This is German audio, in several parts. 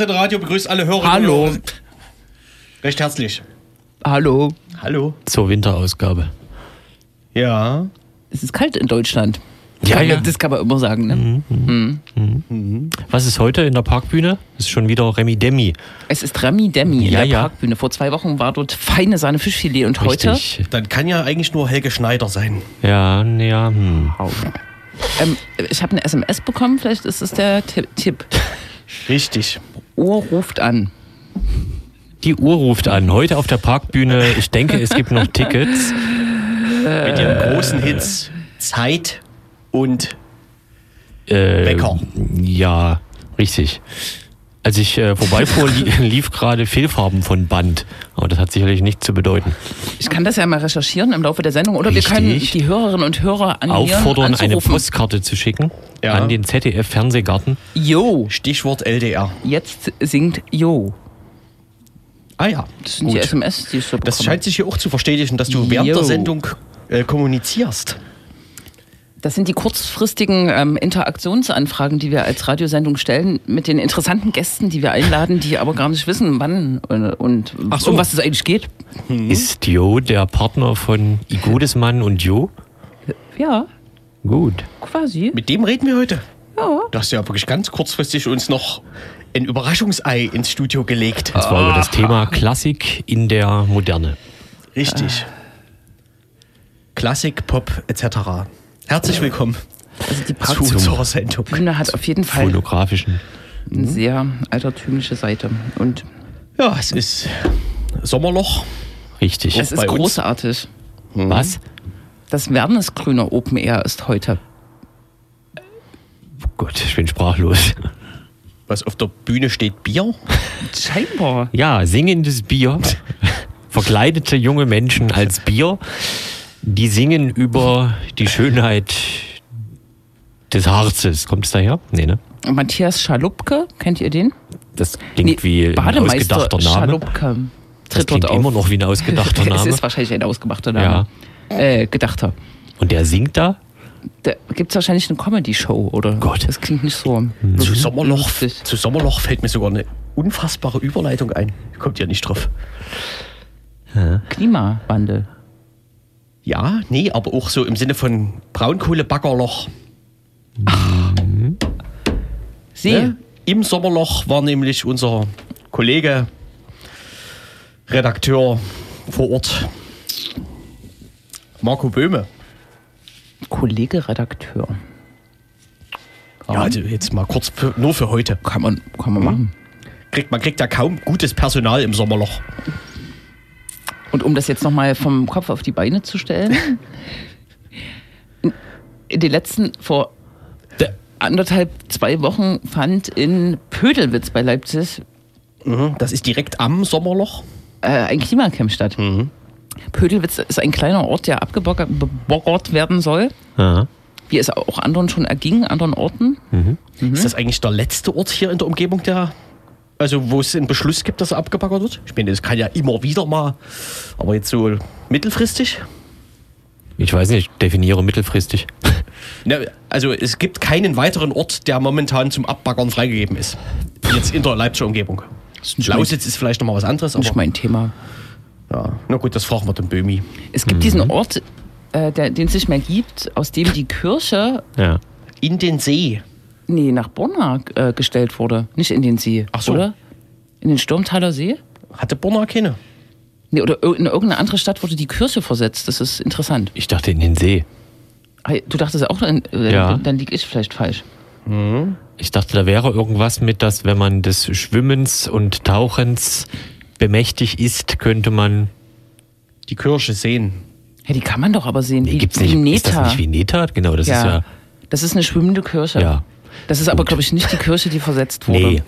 Linksseite Radio begrüßt alle Hörer. Hallo. Recht herzlich. Hallo. Hallo. Zur Winterausgabe. Ja. Es ist kalt in Deutschland. Ja, Kann ja. Das kann man immer sagen. Ne? Was ist heute in der Parkbühne? Das ist schon wieder Remi Demi. Es ist Rami Demi in Ja, der ja. Parkbühne. Vor zwei Wochen war dort feine Sahne Fischfilet und heute Richtig. Dann kann ja eigentlich nur Helge Schneider sein. Ja, ja, hm. ähm, ich habe eine SMS bekommen. Vielleicht ist es der Ti- Tipp. Richtig. Ohr ruft an. Die Uhr ruft an. Heute auf der Parkbühne. Ich denke, es gibt noch Tickets. Mit den großen Hits Zeit und Äh, Wecker. Ja, richtig. Als ich äh, vorbeifuhr, li lief gerade Fehlfarben von Band. Aber das hat sicherlich nichts zu bedeuten. Ich kann das ja mal recherchieren im Laufe der Sendung. Oder Richtig. wir können die Hörerinnen und Hörer animieren, Auffordern, eine. Postkarte zu schicken Ja. an den ZDF-Fernsehgarten. Jo, Stichwort LDR. jetzt singt Jo. Ah ja. Das sind die Gut. SMS, die ich so Das bekomme. scheint sich hier auch zu verstetigen, dass du während Jo. der Sendung äh, kommunizierst. Das sind die kurzfristigen ähm, Interaktionsanfragen, die wir als Radiosendung stellen mit den interessanten Gästen, die wir einladen, die aber gar nicht wissen, wann und, und Ach so. um was es eigentlich geht. Ist Jo der Partner von Igodesmann und Jo? Ja, Gut. quasi. Mit dem reden wir heute. Ja. Du hast ja wirklich ganz kurzfristig uns noch ein Überraschungsei ins Studio gelegt. Und zwar über das Thema Klassik in der Moderne. Richtig. Klassik, Pop etc. Herzlich willkommen Also die zu Parkbühne unserer Sendung. hat auf jeden Fall Phonografischen. eine sehr altertümliche Seite. Und Ja, es ist Sommerloch. Richtig. es ist bei uns. großartig. Was? Das Wernesgrüner Open Air ist heute. Oh Gott, ich bin sprachlos. Was auf der Bühne steht Bier. Scheinbar. Ja, singendes Bier. Verkleidete junge Menschen als Bier. Die singen über die Schönheit des Harzes. Kommt es daher? Nee, ne? Matthias Schalupke, kennt ihr den? Das klingt wie ein ausgedachter Name. Schalupke. Das Tritt klingt dort immer auf. noch wie ein ausgedachter Es Name. ist wahrscheinlich ein ausgemachter Name. Äh, gedachter. Und der singt da? Da gibt es wahrscheinlich eine Comedy-Show, oder? Gott. Das klingt nicht so. Zu Sommerloch, zu Sommerloch fällt mir sogar eine unfassbare Überleitung ein. Kommt ja nicht drauf. Klimawandel. Ja, nee, aber auch so im Sinne von Braunkohlebaggerloch. See. Ne? Im Sommerloch war nämlich unser Kollege, Redakteur vor Ort, Marco Böhme. Kollege Redakteur. Ja, also jetzt mal kurz für, nur für heute. Kann man, kann man machen. Kriegt, man kriegt ja kaum gutes Personal im Sommerloch. Und um das jetzt nochmal vom Kopf auf die Beine zu stellen. In den letzten, vor anderthalb, zwei Wochen fand in Pödelwitz bei Leipzig Mhm, Das ist direkt am Sommerloch. äh, ein Klimacamp statt. Pödelwitz ist ein kleiner Ort, der abgebaggert werden soll, Ja. wie es auch anderen schon erging, anderen Orten. Ist das eigentlich der letzte Ort hier in der Umgebung, der, also wo es einen Beschluss gibt, dass er abgebaggert wird? Ich meine, das kann ja immer wieder mal, aber jetzt so mittelfristig? Ich weiß nicht, definiere mittelfristig. Ne, also es gibt keinen weiteren Ort, der momentan zum Abbaggern freigegeben ist. Jetzt in der Leipziger Umgebung. mein- Lausitz ist vielleicht noch mal was anderes, Nicht aber mein Thema. ja, na gut, das fragen wir den Böhmi. Es gibt diesen Ort, äh, der, den es nicht mehr gibt, aus dem die Kirche Ja. In den See. Nee, nach Bonn äh, gestellt wurde. Nicht in den See, Ach so. oder? In den Sturmtaler See? Hatte Bonner keine? Nee, oder in irgendeine andere Stadt wurde die Kirche versetzt. Das ist interessant. Ich dachte in den See. Hey, Du dachtest auch, dann, äh, Ja. dann liege ich vielleicht falsch. Ich dachte, da wäre irgendwas mit, dass wenn man des Schwimmens und Tauchens bemächtigt ist, könnte man. Die Kirche sehen. Ja, die kann man doch aber sehen. Nee, wie, gibt's wie nicht. Ist das Neta. nicht wie Neta? Genau, das ist ja. ja. Das ist eine schwimmende Kirche. Ja. Das ist aber, glaube ich, nicht die Kirche, die versetzt wurde. Nee.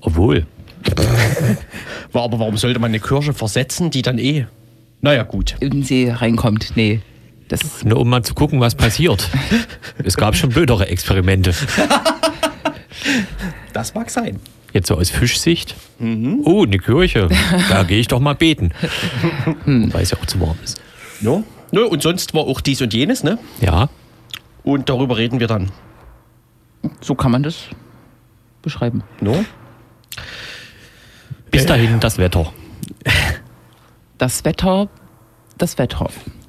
Obwohl. Aber warum sollte man eine Kirche versetzen, die dann eh. Naja, gut. In den See reinkommt. Nee. Das Nur um mal zu gucken, was passiert. es gab schon blödere Experimente. Das mag sein. Jetzt so aus Fischsicht. Oh, eine Kirche. Da gehe ich doch mal beten. Weil es ja auch zu warm ist. Ja. Nö, und sonst war auch dies und jenes, ne? Ja. Und darüber reden wir dann. So kann man das beschreiben. No? Bis dahin das Wetter. Das Wetter, das Wetter.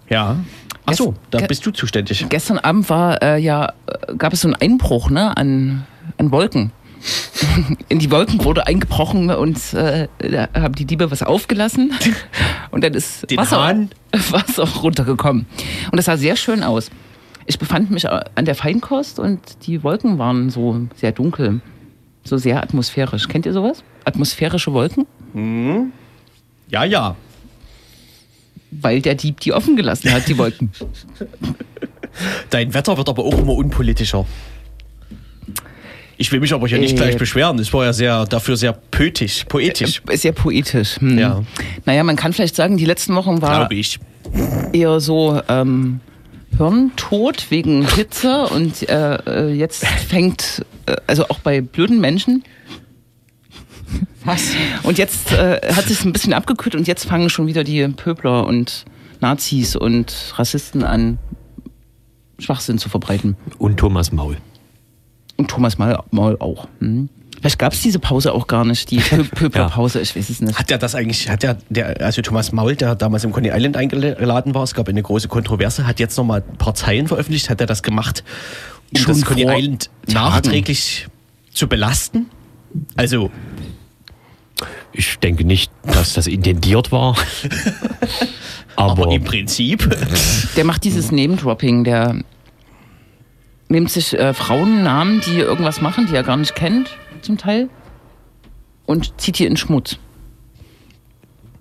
Ja. Achso, da bist du zuständig. Gestern Abend war äh, ja, gab es so einen Einbruch ne, an, an Wolken. In die Wolken wurde eingebrochen und äh, da haben die Diebe was aufgelassen und dann ist Den Wasser, Hahn? Wasser runtergekommen. Und das sah sehr schön aus. Ich befand mich äh, an der Feinkost und die Wolken waren so sehr dunkel, so sehr atmosphärisch. Kennt ihr sowas? Atmosphärische Wolken? Ja, ja. Weil der Dieb die offen gelassen hat, die Wolken. Dein Wetter wird aber auch immer unpolitischer. Ich will mich aber hier nicht Äh. gleich beschweren. Es war ja sehr, dafür sehr poetisch, poetisch, Ist sehr poetisch. Hm. Ja. Naja, man kann vielleicht sagen, die letzten Wochen war glaube ich. eher so ähm, Hirntod wegen Hitze und äh, äh, jetzt fängt, äh, also auch bei blöden Menschen. Was? Und jetzt äh, hat es ein bisschen abgekühlt und jetzt fangen schon wieder die Pöbler und Nazis und Rassisten an, Schwachsinn zu verbreiten. Und Thomas Maul. Und Thomas Maul, Maul auch. Hm. Vielleicht gab es diese Pause auch gar nicht, die Pö Pöblerpause, ich weiß es nicht. Hat er das eigentlich, hat er, der, also Thomas Maul, der damals im Coney Island eingeladen war, es gab eine große Kontroverse, hat jetzt nochmal ein paar Zeilen veröffentlicht, hat er das gemacht, um Schon das Coney Island Tagen. nachträglich zu belasten? Also, Ich denke nicht, dass das intendiert war. aber, Aber, im Prinzip. Der macht dieses Name-Dropping, der nimmt sich äh, Frauennamen, die irgendwas machen, die er gar nicht kennt, zum Teil, und zieht die in Schmutz.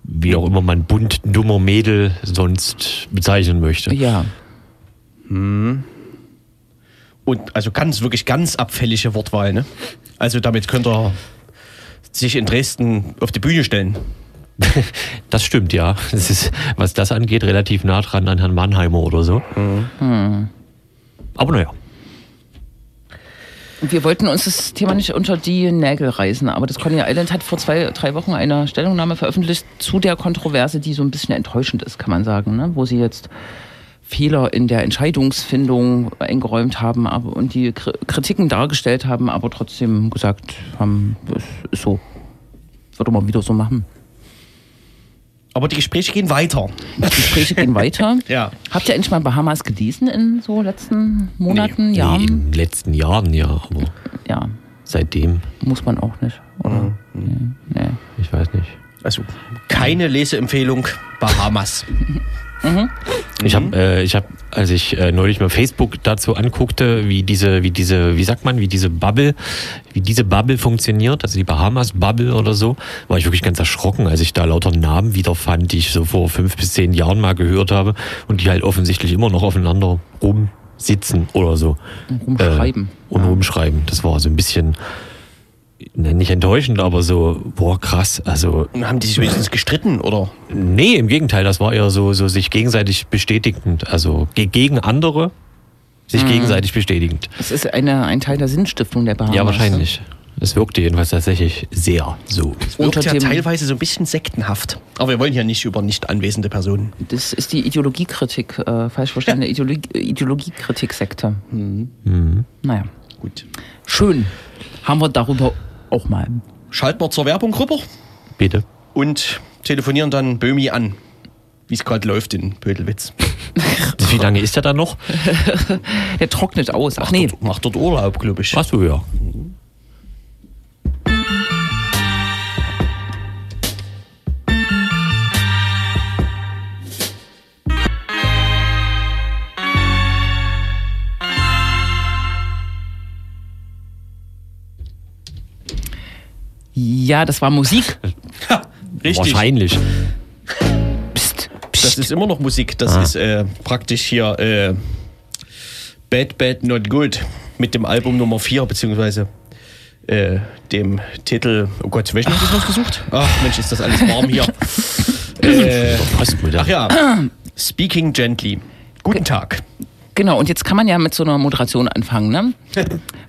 wie auch immer man bunt dummer Mädel sonst bezeichnen möchte. Ja. Und also ganz, wirklich ganz abfällige Wortwahl, ne? Also damit könnte er sich in Dresden auf die Bühne stellen. Das stimmt, ja. Das ist, was das angeht, relativ nah dran an Herrn Mannheimer oder so. Aber naja. Wir wollten uns das Thema nicht unter die Nägel reißen, aber das Coney Island hat vor zwei, drei Wochen eine Stellungnahme veröffentlicht zu der Kontroverse, die so ein bisschen enttäuschend ist, kann man sagen, ne? wo sie jetzt Fehler in der Entscheidungsfindung eingeräumt haben aber, und die Kri- Kritiken dargestellt haben, aber trotzdem gesagt haben, das ist so. Würde man wieder so machen. Aber die Gespräche gehen weiter. Die Gespräche gehen weiter. Ja. Habt ihr endlich mal Bahamas gelesen in so letzten Monaten, Nee, Jahren? in den letzten Jahren ja, aber Ja, seitdem, muss man auch nicht. Oder? Nee, nee. ich weiß nicht. Also keine Leseempfehlung, Bahamas. Ich habe, äh, ich habe, als ich äh, neulich mal Facebook dazu anguckte, wie diese, wie diese, wie sagt man, wie diese Bubble, wie diese Bubble funktioniert, also die Bahamas Bubble oder so, war ich wirklich ganz erschrocken, als ich da lauter Namen wiederfand, die ich so vor fünf bis zehn Jahren mal gehört habe und die halt offensichtlich immer noch aufeinander rumsitzen oder so. Rumschreiben. Äh, und rumschreiben. Das war so ein bisschen, nicht enttäuschend, aber so, boah, krass. Also, Haben die sich wenigstens gestritten, oder? nee, im Gegenteil, das war eher so, so sich gegenseitig bestätigend. Also ge gegen andere, sich gegenseitig bestätigend. Es ist eine, ein Teil der Sinnstiftung der Bahamas. Ja, wahrscheinlich. Es wirkte jedenfalls tatsächlich sehr so. Unter Wirkt ja teilweise so ein bisschen sektenhaft. Aber wir wollen ja nicht über nicht anwesende Personen. Das ist die Ideologiekritik, äh, falsch verstandene Ideologie, Ideologiekritik-Sekte. Naja, Gut. schön. Haben wir darüber auch mal. Schalten wir zur Werbung rüber Bitte. und telefonieren dann Böhmi an, wie es gerade läuft in Pödelwitz. Wie lange ist er da noch? Der trocknet aus. Ach nee, Dort, macht dort Urlaub, glaube ich. Achso, ja. Ja, das war Musik. Ha, richtig. Wahrscheinlich. Psst, Das psst. ist immer noch Musik. Das Ah. ist äh, praktisch hier äh, Bad Bad Not Good mit dem Album Nummer 4, beziehungsweise äh, dem Titel. Oh Gott, welchen hast du rausgesucht? Ach Mensch, ist das alles warm hier. äh, ach ja, Speaking Gently. Guten Tag. Genau, und jetzt kann man ja mit so einer Moderation anfangen. Ne?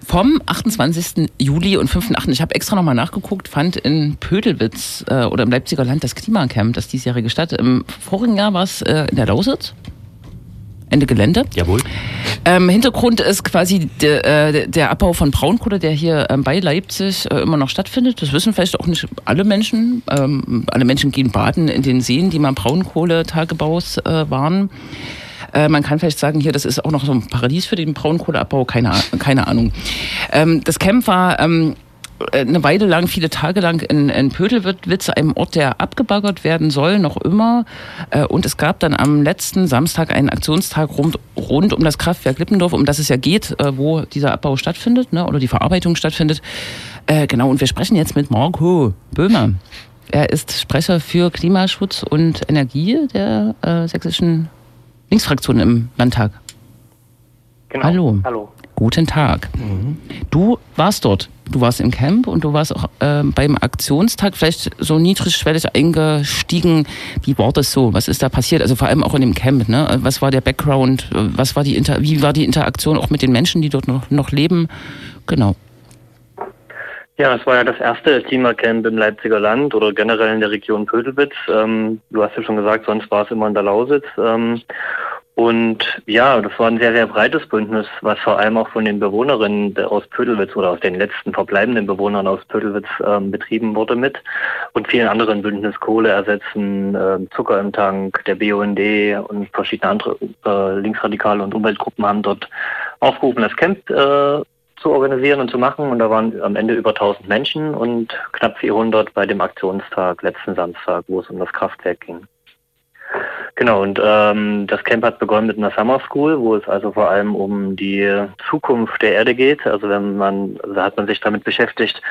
Vom 28. Juli und 5.8. Ich habe extra nochmal nachgeguckt, fand in Pödelwitz äh, oder im Leipziger Land das Klimacamp, das diesjährige statt. Im vorigen Jahr war es äh, in der Lausitz. Ende Gelände. Jawohl. Ähm, Hintergrund ist quasi de, äh, der Abbau von Braunkohle, der hier ähm, bei Leipzig äh, immer noch stattfindet. Das wissen vielleicht auch nicht alle Menschen. Ähm, alle Menschen gehen baden in den Seen, die mal Braunkohletagebaus äh, waren. Äh, man kann vielleicht sagen, hier, das ist auch noch so ein Paradies für den Braunkohleabbau, keine, keine Ahnung. Ähm, das Camp war ähm, eine Weile lang, viele Tage lang in, in Pödelwitz, einem Ort, der abgebaggert werden soll, noch immer. Äh, und es gab dann am letzten Samstag einen Aktionstag rund, rund um das Kraftwerk Lippendorf, um das es ja geht, äh, wo dieser Abbau stattfindet ne, oder die Verarbeitung stattfindet. Äh, genau, und wir sprechen jetzt mit Marco Böhmer. Er ist Sprecher für Klimaschutz und Energie der äh, sächsischen Linksfraktion im Landtag. Genau. Hallo. Hallo. Guten Tag. Du warst dort. Du warst im Camp und du warst auch äh, beim Aktionstag vielleicht so niedrigschwellig eingestiegen. Wie war das so? Was ist da passiert? Also vor allem auch in dem Camp. Ne? Was war der Background? Was war die Inter wie war die Interaktion auch mit den Menschen, die dort noch, noch leben? Genau. Ja, es war ja das erste Klimacamp im Leipziger Land oder generell in der Region Pödelwitz. Ähm, du hast ja schon gesagt, sonst war es immer in der Lausitz. Ähm, und ja, das war ein sehr, sehr breites Bündnis, was vor allem auch von den Bewohnerinnen aus Pödelwitz oder aus den letzten verbleibenden Bewohnern aus Pödelwitz ähm, betrieben wurde mit und vielen anderen Bündnis Kohle ersetzen, äh, Zucker im Tank, der BUND und verschiedene andere äh, Linksradikale und Umweltgruppen haben dort aufgerufen, das Camp äh, zu organisieren und zu machen. Und da waren am Ende über 1000 Menschen und knapp 400 bei dem Aktionstag letzten Samstag, wo es um das Kraftwerk ging. Genau, und ähm, das Camp hat begonnen mit einer Summer School, wo es also vor allem um die Zukunft der Erde geht. Also wenn man, also hat man sich damit beschäftigt,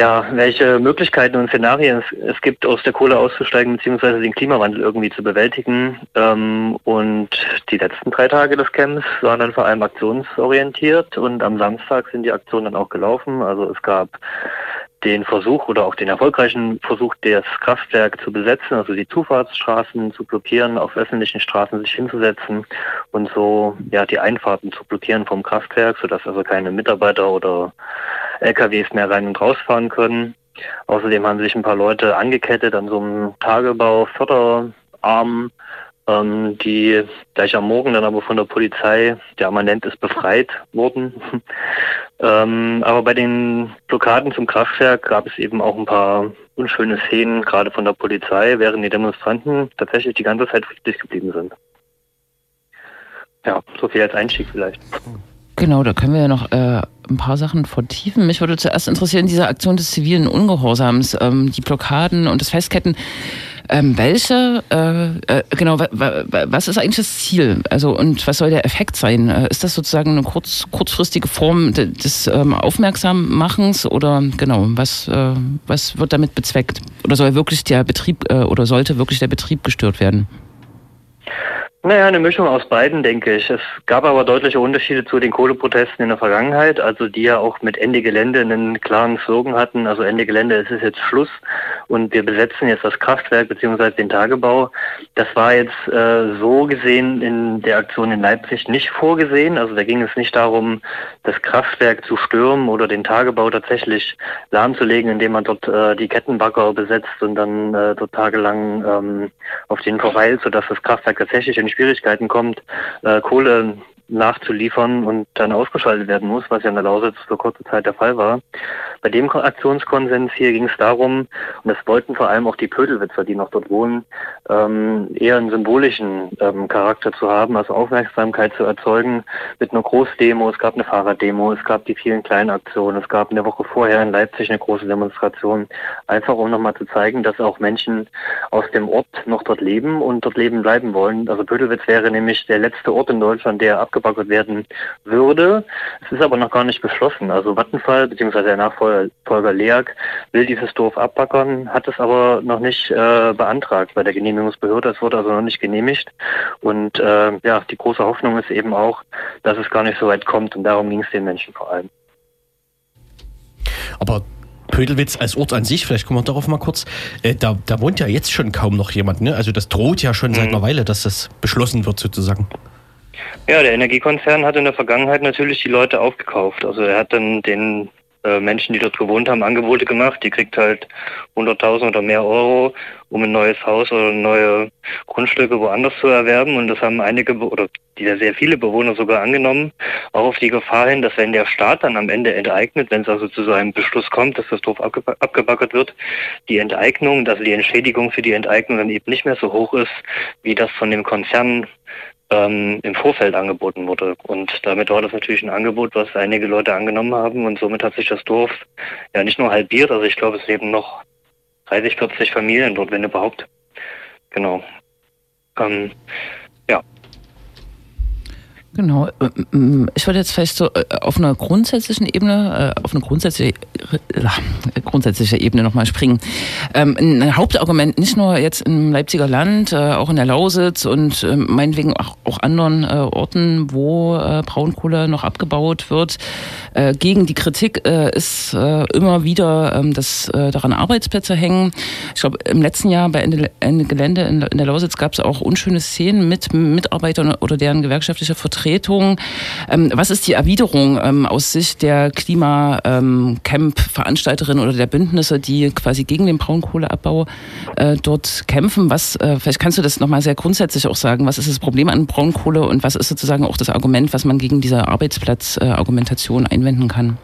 ja, welche Möglichkeiten und Szenarien es, es gibt, aus der Kohle auszusteigen, beziehungsweise den Klimawandel irgendwie zu bewältigen. Ähm, und die letzten drei Tage des Camps waren dann vor allem aktionsorientiert und am Samstag sind die Aktionen dann auch gelaufen. Also es gab den Versuch oder auch den erfolgreichen Versuch, das Kraftwerk zu besetzen, also die Zufahrtsstraßen zu blockieren, auf öffentlichen Straßen sich hinzusetzen und so ja die Einfahrten zu blockieren vom Kraftwerk, sodass also keine Mitarbeiter oder LKWs mehr rein und rausfahren können. Außerdem haben sich ein paar Leute angekettet an so einem Tagebau-Förderarm, ähm, die gleich am Morgen dann aber von der Polizei, der man nennt es befreit wurden. ähm, aber bei den Blockaden zum Kraftwerk gab es eben auch ein paar unschöne Szenen, gerade von der Polizei, während die Demonstranten tatsächlich die ganze Zeit friedlich geblieben sind. Ja, so viel als Einstieg vielleicht. Genau, da können wir ja noch äh, ein paar Sachen vertiefen. Mich würde zuerst interessieren, diese Aktion des zivilen Ungehorsams, ähm, die Blockaden und das Festketten. Ähm, welche, äh, äh, genau, was ist eigentlich das Ziel? Also und was soll der Effekt sein? Äh, ist das sozusagen eine kurz, kurzfristige Form des ähm, Aufmerksammachens oder genau, was, äh, was wird damit bezweckt? Oder soll wirklich der Betrieb oder sollte wirklich der Betrieb gestört werden? Naja, eine Mischung aus beiden, denke ich. Es gab aber deutliche Unterschiede zu den Kohleprotesten in der Vergangenheit, also die ja auch mit Ende Gelände einen klaren Slogan hatten. Also Ende Gelände, es ist jetzt Schluss und wir besetzen jetzt das Kraftwerk beziehungsweise den Tagebau. Das war jetzt äh, so gesehen in der Aktion in Leipzig nicht vorgesehen. Also da ging es nicht darum, das Kraftwerk zu stürmen oder den Tagebau tatsächlich lahmzulegen, indem man dort äh, die Kettenbagger besetzt und dann äh, dort tagelang ähm, auf den verweilt, sodass das Kraftwerk tatsächlich in Schwierigkeiten kommt, äh, Kohle nachzuliefern und dann ausgeschaltet werden muss, was ja in der Lausitz für kurze Zeit der Fall war. Bei dem Aktionskonsens hier ging es darum, und das wollten vor allem auch die Pödelwitzer, die noch dort wohnen, ähm, eher einen symbolischen ähm, Charakter zu haben, also Aufmerksamkeit zu erzeugen mit einer Großdemo. Es gab eine Fahrraddemo, es gab die vielen kleinen Aktionen, es gab eine Woche vorher in Leipzig eine große Demonstration, einfach um nochmal zu zeigen, dass auch Menschen aus dem Ort noch dort leben und dort leben bleiben wollen. Also Pödelwitz wäre nämlich der letzte Ort in Deutschland, der abgebaut abgebaggert werden würde. Es ist aber noch gar nicht beschlossen. Also Vattenfall bzw. der Nachfolger LEAG will dieses Dorf abbaggern, hat es aber noch nicht äh, beantragt bei der Genehmigungsbehörde. Es wurde also noch nicht genehmigt. Und äh, ja, die große Hoffnung ist eben auch, dass es gar nicht so weit kommt. Und darum ging es den Menschen vor allem. Aber Pödelwitz als Ort an sich, vielleicht kommen wir darauf mal kurz, äh, da, da wohnt ja jetzt schon kaum noch jemand. Ne? Also das droht ja schon mhm. seit einer Weile, dass das beschlossen wird sozusagen. Ja, der Energiekonzern hat in der Vergangenheit natürlich die Leute aufgekauft. Also er hat dann den äh, Menschen, die dort gewohnt haben, Angebote gemacht. Die kriegt halt 100.000 oder mehr Euro, um ein neues Haus oder neue Grundstücke woanders zu erwerben. Und das haben einige oder sehr, viele Bewohner sogar angenommen, auch auf die Gefahr hin, dass wenn der Staat dann am Ende enteignet, wenn es also zu so einem Beschluss kommt, dass das Dorf abgebackert wird, die Enteignung, also die Entschädigung für die Enteignung dann eben nicht mehr so hoch ist, wie das von dem Konzern ähm, im Vorfeld angeboten wurde. Und damit war das natürlich ein Angebot, was einige Leute angenommen haben und somit hat sich das Dorf ja nicht nur halbiert, also ich glaube, es leben noch 30, 40 Familien dort, wenn überhaupt. Genau. Ähm, Genau. Ähm, ich wollte jetzt vielleicht so äh, auf einer grundsätzlichen Ebene, äh, auf eine grundsätzliche, äh, grundsätzliche Ebene nochmal springen. Ähm, ein Hauptargument nicht nur jetzt im Leipziger Land, auch in der Lausitz und ähm, meinetwegen auch, anderen Orten, wo Braunkohle noch abgebaut wird, gegen die Kritik ist immer wieder, dass daran Arbeitsplätze hängen. Ich glaube, im letzten Jahr bei Ende, Gelände in der Lausitz gab es auch unschöne Szenen mit Mitarbeitern oder deren gewerkschaftlicher Vertretung Vertretung. Ähm, was ist die Erwiderung ähm, aus Sicht der Klimacamp-Veranstalterin oder der Bündnisse, die quasi gegen den Braunkohleabbau äh, dort kämpfen? Was, äh, vielleicht kannst du das nochmal sehr grundsätzlich auch sagen. Was ist das Problem an Braunkohle und was ist sozusagen auch das Argument, was man gegen diese Arbeitsplatzargumentation einwenden kann?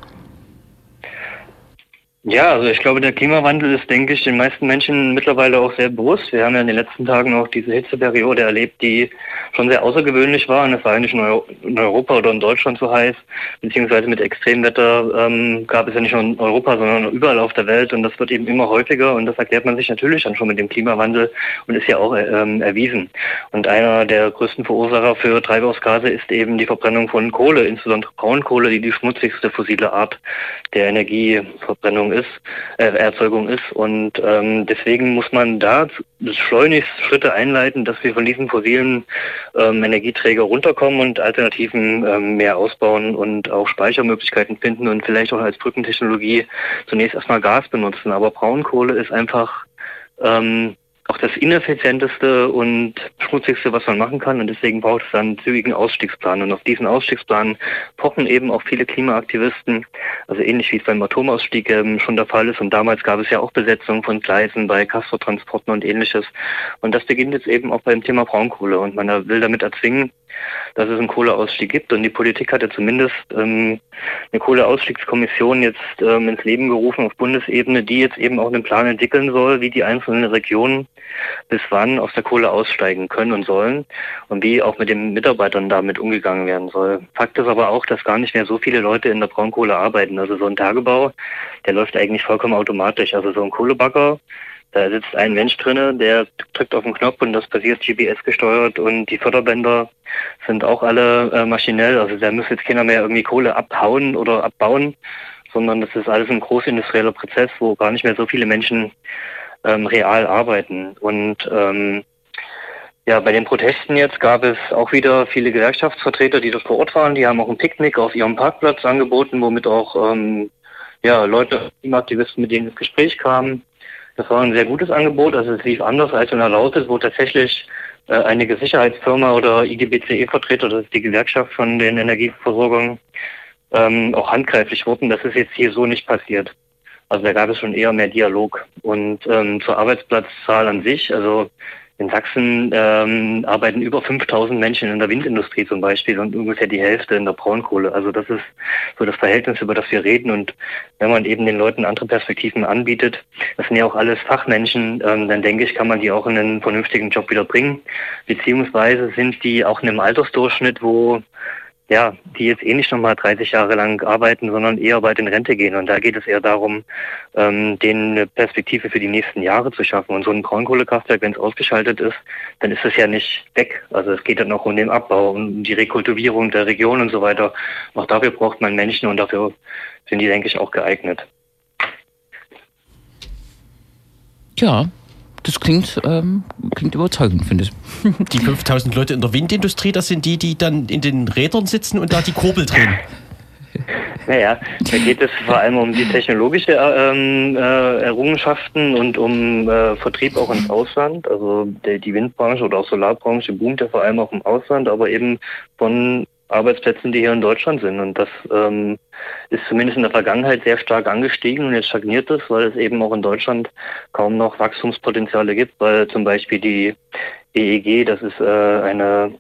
Ja, also ich glaube, der Klimawandel ist, denke ich, den meisten Menschen mittlerweile auch sehr bewusst. Wir haben ja in den letzten Tagen auch diese Hitzeperiode erlebt, die schon sehr außergewöhnlich war. Und es war nicht nur in Europa oder in Deutschland so heiß, beziehungsweise mit Extremwetter ähm, gab es ja nicht nur in Europa, sondern überall auf der Welt. Und das wird eben immer häufiger. Und das erklärt man sich natürlich dann schon mit dem Klimawandel und ist ja auch ähm, erwiesen. Und einer der größten Verursacher für Treibhausgase ist eben die Verbrennung von Kohle, insbesondere Braunkohle, die die schmutzigste fossile Art der Energieverbrennung ist, äh, Erzeugung ist. Und ähm, deswegen muss man da schleunigst Schritte einleiten, dass wir von diesen fossilen ähm, Energieträger runterkommen und Alternativen ähm, mehr ausbauen und auch Speichermöglichkeiten finden und vielleicht auch als Brückentechnologie zunächst erstmal Gas benutzen. Aber Braunkohle ist einfach ähm, auch das ineffizienteste und schmutzigste, was man machen kann. Und deswegen braucht es einen zügigen Ausstiegsplan. Und auf diesen Ausstiegsplan pochen eben auch viele Klimaaktivisten, also ähnlich wie es beim Atomausstieg ähm, schon der Fall ist. Und damals gab es ja auch Besetzung von Gleisen bei Castortransporten und ähnliches. Und das beginnt jetzt eben auch beim Thema Braunkohle. Und man will damit erzwingen, dass es einen Kohleausstieg gibt. Und die Politik hatte zumindest ähm, eine Kohleausstiegskommission jetzt ähm, ins Leben gerufen auf Bundesebene, die jetzt eben auch einen Plan entwickeln soll, wie die einzelnen Regionen bis wann aus der Kohle aussteigen können und sollen und wie auch mit den Mitarbeitern damit umgegangen werden soll. Fakt ist aber auch, dass gar nicht mehr so viele Leute in der Braunkohle arbeiten. Also so ein Tagebau, der läuft eigentlich vollkommen automatisch. Also so ein Kohlebagger, da sitzt ein Mensch drinne, der drückt auf den Knopf und das passiert GPS gesteuert und die Förderbänder sind auch alle äh, maschinell. Also da muss jetzt keiner mehr irgendwie Kohle abhauen oder abbauen, sondern das ist alles ein großindustrieller Prozess, wo gar nicht mehr so viele Menschen ähm, real arbeiten. Und ähm, ja, bei den Protesten jetzt gab es auch wieder viele Gewerkschaftsvertreter, die dort vor Ort waren. Die haben auch ein Picknick auf ihrem Parkplatz angeboten, womit auch ähm, ja, Leute, Klimaaktivisten, mit denen ins Gespräch kamen. Das war ein sehr gutes Angebot. Also es lief anders als in der Lausitz, wo tatsächlich einige Sicherheitsfirma oder IGBCE-Vertreter, das ist die Gewerkschaft von den Energieversorgern, ähm, auch handgreiflich wurden. Das ist jetzt hier so nicht passiert. Also da gab es schon eher mehr Dialog. Und ähm, zur Arbeitsplatzzahl an sich, also in Sachsen ähm, arbeiten über 5000 Menschen in der Windindustrie zum Beispiel und ungefähr die Hälfte in der Braunkohle. Also das ist so das Verhältnis, über das wir reden. Und wenn man eben den Leuten andere Perspektiven anbietet, das sind ja auch alles Fachmenschen, ähm, dann denke ich, kann man die auch in einen vernünftigen Job wieder bringen. Beziehungsweise sind die auch in einem Altersdurchschnitt, wo ja, die jetzt eh nicht nochmal 30 Jahre lang arbeiten, sondern eher bald in Rente gehen. Und da geht es eher darum, ähm, denen eine Perspektive für die nächsten Jahre zu schaffen. Und so ein Braunkohlekraftwerk, wenn es ausgeschaltet ist, dann ist es ja nicht weg. Also es geht dann auch um den Abbau, um die Rekultivierung der Region und so weiter. Auch dafür braucht man Menschen und dafür sind die, denke ich, auch geeignet. Ja, das klingt, ähm, klingt überzeugend, finde ich. Die 5000 Leute in der Windindustrie, das sind die, die dann in den Rädern sitzen und da die Kurbel drehen. Naja, da geht es vor allem um die technologische ähm, äh, Errungenschaften und um äh, Vertrieb auch ins Ausland. Also der, die Windbranche oder auch Solarbranche boomt ja vor allem auch im Ausland, aber eben von Arbeitsplätzen, die hier in Deutschland sind. Und das ähm, ist zumindest in der Vergangenheit sehr stark angestiegen und jetzt stagniert es, weil es eben auch in Deutschland kaum noch Wachstumspotenziale gibt, weil zum Beispiel die EEG, das ist äh, eine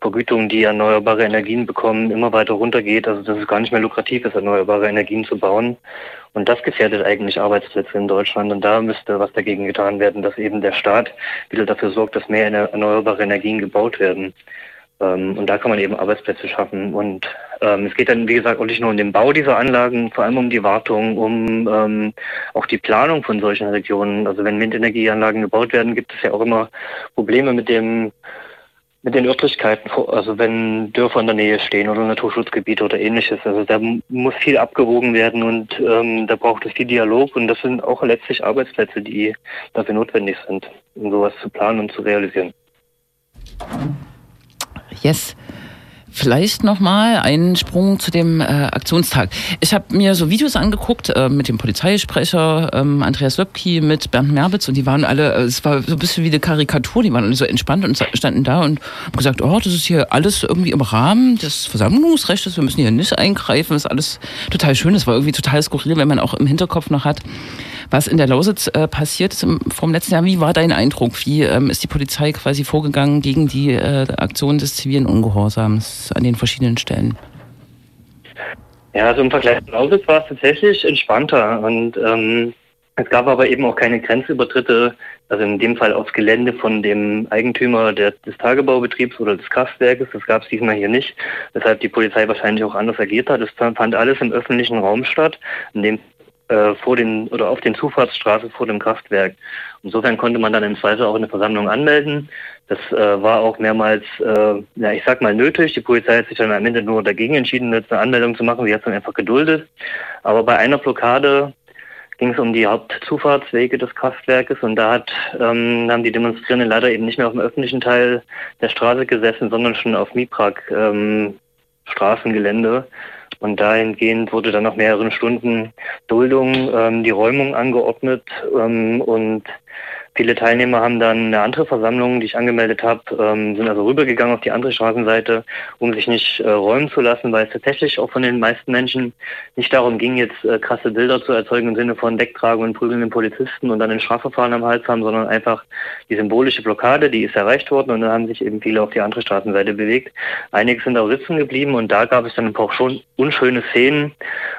Vergütung, die erneuerbare Energien bekommen, immer weiter runtergeht. Also dass es gar nicht mehr lukrativ ist, erneuerbare Energien zu bauen. Und das gefährdet eigentlich Arbeitsplätze in Deutschland. Und da müsste was dagegen getan werden, dass eben der Staat wieder dafür sorgt, dass mehr erneuerbare Energien gebaut werden. Ähm, und da kann man eben Arbeitsplätze schaffen. Und ähm, es geht dann, wie gesagt, auch nicht nur um den Bau dieser Anlagen, vor allem um die Wartung, um ähm, auch die Planung von solchen Regionen. Also wenn Windenergieanlagen gebaut werden, gibt es ja auch immer Probleme mit dem mit den Örtlichkeiten, also wenn Dörfer in der Nähe stehen oder Naturschutzgebiete oder ähnliches. Also da muss viel abgewogen werden und ähm, da braucht es viel Dialog und das sind auch letztlich Arbeitsplätze, die dafür notwendig sind, um sowas zu planen und zu realisieren. Yes. Vielleicht nochmal einen Sprung zu dem äh, Aktionstag. Ich habe mir so Videos angeguckt äh, mit dem Polizeisprecher ähm, Andreas Löbki, mit Bernd Merbitz und die waren alle, äh, es war so ein bisschen wie eine Karikatur, die waren alle so entspannt und standen da und haben gesagt, oh, das ist hier alles irgendwie im Rahmen des Versammlungsrechts, wir müssen hier nicht eingreifen, das ist alles total schön, das war irgendwie total skurril, wenn man auch im Hinterkopf noch hat, was in der Lausitz äh, passiert ist im, vom letzten Jahr. Wie war dein Eindruck? Wie ähm, ist die Polizei quasi vorgegangen gegen die äh, Aktion des zivilen Ungehorsams an den verschiedenen Stellen? Ja, also im Vergleich zu Lausitz war es tatsächlich entspannter und ähm, es gab aber eben auch keine Grenzübertritte, also in dem Fall aufs Gelände von dem Eigentümer der, des Tagebaubetriebs oder des Kraftwerkes. Das gab es diesmal hier nicht, weshalb die Polizei wahrscheinlich auch anders agiert hat. Es fand alles im öffentlichen Raum statt, in dem äh, vor den oder auf den Zufahrtsstraße vor dem Kraftwerk. Insofern konnte man dann im Zweifel auch eine Versammlung anmelden. Das äh, war auch mehrmals, äh, ja, ich sag mal nötig. Die Polizei hat sich dann am Ende nur dagegen entschieden, jetzt eine Anmeldung zu machen. Sie hat es dann einfach geduldet. Aber bei einer Blockade ging es um die Hauptzufahrtswege des Kraftwerkes und da hat, ähm, haben die Demonstrierenden leider eben nicht mehr auf dem öffentlichen Teil der Straße gesessen, sondern schon auf Miprak ähm, Straßengelände. Und dahingehend wurde dann nach mehreren Stunden Duldung ähm, die Räumung angeordnet ähm, und Viele Teilnehmer haben dann eine andere Versammlung, die ich angemeldet habe, ähm, sind also rübergegangen auf die andere Straßenseite, um sich nicht äh, räumen zu lassen, weil es tatsächlich auch von den meisten Menschen nicht darum ging, jetzt äh, krasse Bilder zu erzeugen im Sinne von Decktragen und prügelnden Polizisten und dann ein Strafverfahren am Hals haben, sondern einfach die symbolische Blockade, die ist erreicht worden und dann haben sich eben viele auf die andere Straßenseite bewegt. Einige sind auch sitzen geblieben und da gab es dann auch schon unschöne Szenen,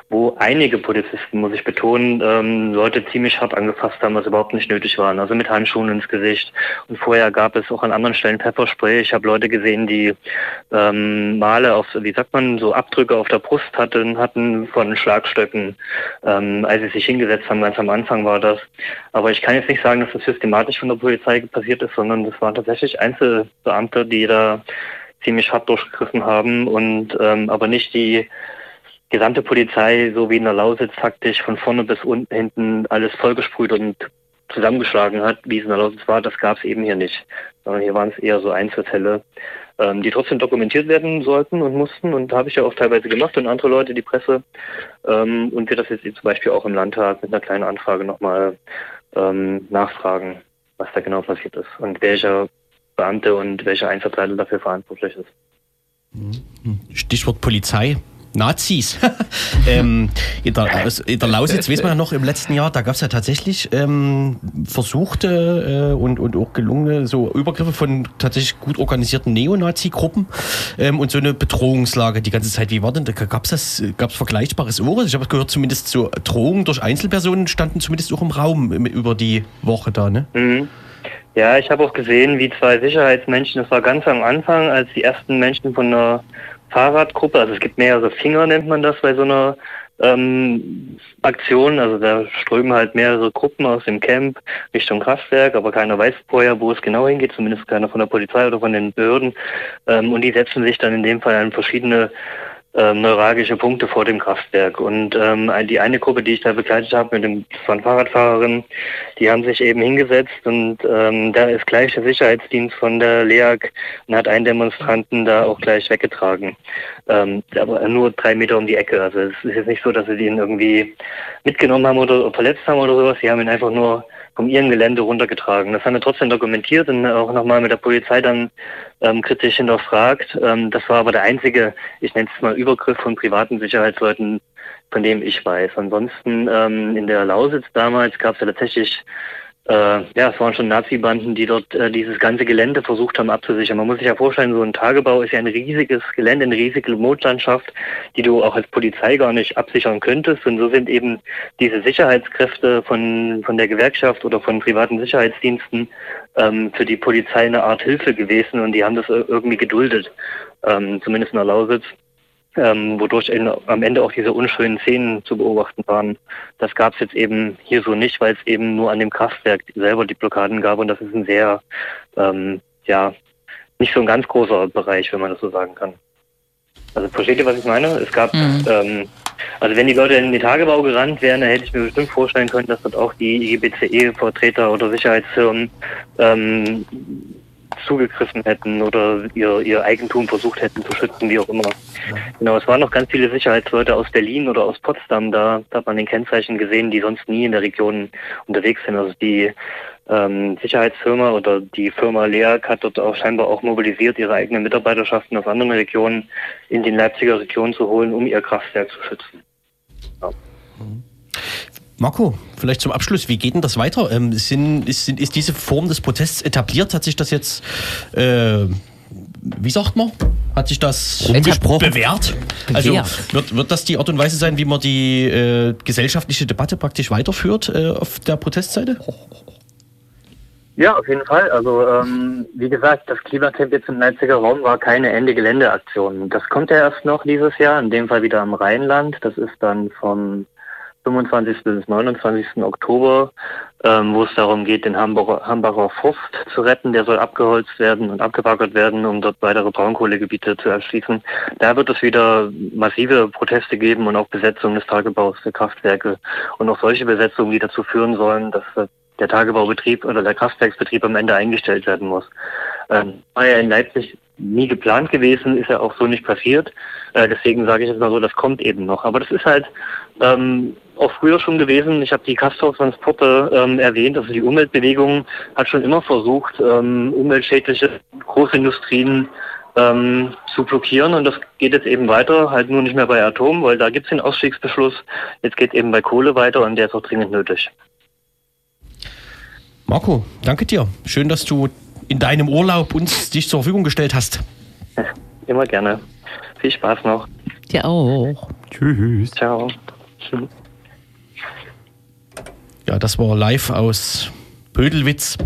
wo einige Polizisten, muss ich betonen, ähm, Leute ziemlich hart angefasst haben, was überhaupt nicht nötig war. Also mit Handschuhen ins Gesicht. Und vorher gab es auch an anderen Stellen Pfefferspray. Ich habe Leute gesehen, die ähm, Male auf, wie sagt man, so Abdrücke auf der Brust hatten, hatten von Schlagstöcken, ähm, als sie sich hingesetzt haben. Ganz am Anfang war das. Aber ich kann jetzt nicht sagen, dass das systematisch von der Polizei passiert ist, sondern das waren tatsächlich Einzelbeamte, die da ziemlich hart durchgegriffen haben und ähm, aber nicht die gesamte Polizei, so wie in der Lausitz, faktisch von vorne bis unten hinten alles vollgesprüht und zusammengeschlagen hat, wie es in der Lausitz war, das gab es eben hier nicht. Sondern hier waren es eher so Einzelfälle, ähm, die trotzdem dokumentiert werden sollten und mussten. Und habe ich ja auch teilweise gemacht und andere Leute, die Presse. Ähm, und wir das jetzt zum Beispiel auch im Landtag mit einer kleinen Anfrage nochmal ähm, nachfragen, was da genau passiert ist und welcher Beamte und welcher Einsatzleiter dafür verantwortlich ist. Stichwort Polizei. Nazis. ähm, in, der, in, der, Lausitz, weiß man ja noch, im letzten Jahr, da gab es ja tatsächlich ähm, versuchte äh, und, und auch gelungene so Übergriffe von tatsächlich gut organisierten Neonazi-Gruppen ähm, und so eine Bedrohungslage die ganze Zeit. Wie war denn, da gab es das, gab es Vergleichbares auch? Ich habe gehört, zumindest so Drohungen durch Einzelpersonen standen zumindest auch im Raum über die Woche da, ne? Mhm. Ja, ich habe auch gesehen, wie zwei Sicherheitsmenschen, das war ganz am Anfang, als die ersten Menschen von einer Fahrradgruppe, also es gibt mehrere Finger, nennt man das bei so einer ähm, Aktion. Also da strömen halt mehrere Gruppen aus dem Camp Richtung Kraftwerk, aber keiner weiß vorher, wo es genau hingeht, zumindest keiner von der Polizei oder von den Behörden. Ähm, und die setzen sich dann in dem Fall an verschiedene ähm, neuralgische Punkte vor dem Kraftwerk. Und ähm, die eine Gruppe, die ich da begleitet habe, mit dem von Fahrradfahrerinnen, die haben sich eben hingesetzt und ähm, da ist gleich der Sicherheitsdienst von der LEAG und hat einen Demonstranten da auch gleich weggetragen. Ähm, aber nur drei Meter um die Ecke. Also es ist jetzt nicht so, dass sie ihn irgendwie mitgenommen haben oder verletzt haben oder sowas. Sie haben ihn einfach nur vom ihrem Gelände runtergetragen. Das haben wir trotzdem dokumentiert und auch nochmal mit der Polizei dann ähm, kritisch hinterfragt. Ähm, das war aber der einzige, ich nenne es mal Übergriff von privaten Sicherheitsleuten, von dem ich weiß. Ansonsten ähm, in der Lausitz damals gab es ja tatsächlich äh, ja, es waren schon Nazi-Banden, die dort äh, dieses ganze Gelände versucht haben abzusichern. Man muss sich ja vorstellen, so ein Tagebau ist ja ein riesiges Gelände, eine riesige Mondlandschaft, die du auch als Polizei gar nicht absichern könntest. Und so sind eben diese Sicherheitskräfte von, von der Gewerkschaft oder von privaten Sicherheitsdiensten ähm, für die Polizei eine Art Hilfe gewesen und die haben das irgendwie geduldet, ähm, zumindest in der Lausitz ähm, wodurch in, am Ende auch diese unschönen Szenen zu beobachten waren. Das gab es jetzt eben hier so nicht, weil es eben nur an dem Kraftwerk selber die Blockaden gab und das ist ein sehr, ähm, ja, nicht so ein ganz großer Bereich, wenn man das so sagen kann. Also versteht ihr, was ich meine? Es gab, mhm. ähm, also wenn die Leute in den Tagebau gerannt wären, dann hätte ich mir bestimmt vorstellen können, dass dort auch die IGBCE-Vertreter oder Sicherheitsfirmen ähm, zugegriffen hätten oder ihr, ihr Eigentum versucht hätten zu schützen, wie auch immer. Ja. Genau, es waren noch ganz viele Sicherheitsleute aus Berlin oder aus Potsdam da. Da hat man den Kennzeichen gesehen, die sonst nie in der Region unterwegs sind. Also die ähm, Sicherheitsfirma oder die Firma LEAG hat dort auch scheinbar auch mobilisiert, ihre eigenen Mitarbeiterschaften aus anderen Regionen in den Leipziger Region zu holen, um ihr Kraftwerk zu schützen. Ja. Mhm. Marco, vielleicht zum Abschluss, wie geht denn das weiter? Ähm, sind, ist, ist, diese Form des Protests etabliert? Hat sich das jetzt, äh, wie sagt man, hat sich das Umgesprochen? bewährt? Also wird, wird das die Art und Weise sein, wie man die äh, gesellschaftliche Debatte praktisch weiterführt äh, auf der Protestseite? Ja, auf jeden Fall. Also ähm, wie gesagt, das Klimacamp jetzt im Leipziger Raum war keine Ende-Gelände-Aktion. Das kommt ja erst noch dieses Jahr, in dem Fall wieder am Rheinland. Das ist dann vom 25. bis 29. Oktober, ähm, wo es darum geht, den Hamburger, Hambacher Forst zu retten. Der soll abgeholzt werden und abgebaggert werden, um dort weitere Braunkohlegebiete zu erschließen. Da wird es wieder massive Proteste geben und auch Besetzung des Tagebaus der Kraftwerke und auch solche Besetzungen, die dazu führen sollen, dass der Tagebaubetrieb oder der Kraftwerksbetrieb am Ende eingestellt werden muss. Ähm, in Leipzig nie geplant gewesen, ist ja auch so nicht passiert. Äh, deswegen sage ich jetzt mal so, das kommt eben noch. Aber das ist halt ähm, auch früher schon gewesen. Ich habe die Castor-Transporte ähm, erwähnt. Also die Umweltbewegung hat schon immer versucht, ähm, umweltschädliche Großindustrien ähm, zu blockieren. Und das geht jetzt eben weiter, halt nur nicht mehr bei Atom, weil da gibt es den Ausstiegsbeschluss. Jetzt geht eben bei Kohle weiter und der ist auch dringend nötig. Marco, danke dir. Schön, dass du in deinem Urlaub uns dich zur Verfügung gestellt hast. Immer gerne. Viel Spaß noch. Dir auch. Tschüss. Ciao. Tschüss. Ja, das war live aus Pödelwitz.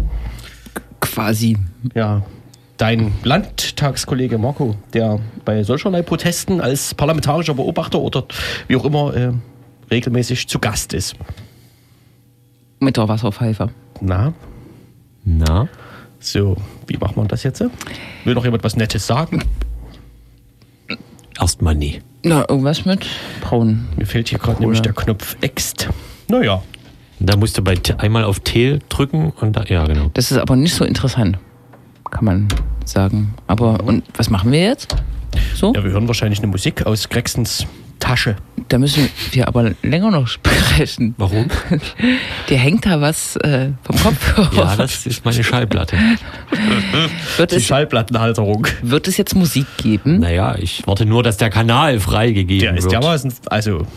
Quasi. Ja, dein Landtagskollege Marco, der bei solcherlei Protesten als parlamentarischer Beobachter oder wie auch immer äh, regelmäßig zu Gast ist. Mit der Wasserpfeife. Na? Na? So, wie macht man das jetzt? Will noch jemand was Nettes sagen? Erstmal nie. Na, irgendwas mit braun. Mir fehlt hier gerade nämlich der Knopf Ext. Naja. Da musst du bei einmal auf T drücken und da, ja, genau. Das ist aber nicht so interessant, kann man sagen. Aber und was machen wir jetzt? So? Ja, wir hören wahrscheinlich eine Musik aus Grexens Tasche. Da müssen wir aber länger noch sprechen. Warum? Der hängt da was äh, vom Kopf. ja, das ist meine Schallplatte. wird Die es, Schallplattenhalterung. Wird es jetzt Musik geben? Naja, ich warte nur, dass der Kanal freigegeben wird. Der ist ja also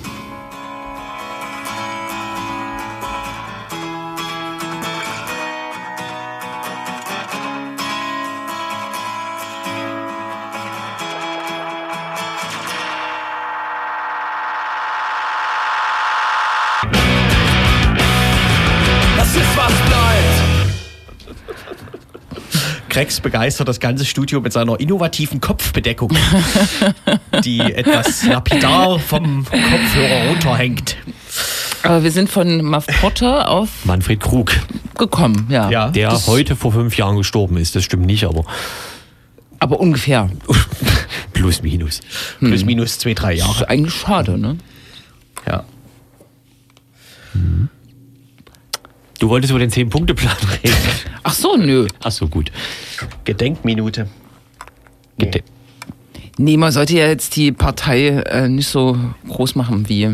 Krex begeistert das ganze Studio mit seiner innovativen Kopfbedeckung, die etwas lapidar vom Kopfhörer runterhängt. Aber wir sind von Muff Potter auf Manfred Krug gekommen, ja. ja der heute vor fünf Jahren gestorben ist. Das stimmt nicht, aber. Aber ungefähr. Plus, minus. Hm. Plus, minus zwei, drei Jahre. Das ist eigentlich schade, ne? Ja. Hm. Du wolltest über den Zehn-Punkte-Plan reden. Ach so, nö. Ach so, gut. Gedenkminute. Nee. nee, man sollte ja jetzt die Partei äh, nicht so groß machen wie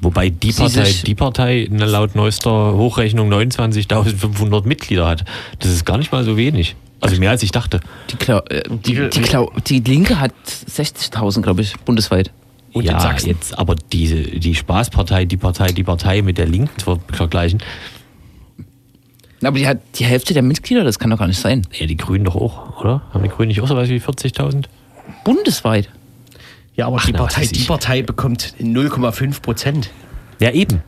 Wobei die Sie Partei, die Partei ne, laut neuester Hochrechnung 29.500 Mitglieder hat. Das ist gar nicht mal so wenig. Also mehr als ich dachte. Die, Klau äh, die, Die- die, Klau die Linke hat 60.000, glaube ich, bundesweit. Und ja, in Sachsen. jetzt aber diese, die Spaßpartei, die Partei, die Partei mit der Linken zu vergleichen, Aber die hat die Hälfte der Mitglieder, das kann doch gar nicht sein. ja, die Grünen doch auch, oder? Haben die Grünen nicht auch so was wie 40.000? Bundesweit. Ja, aber Ach, die, na, Partei, die. Partei bekommt 0,5 Prozent. Ja, eben.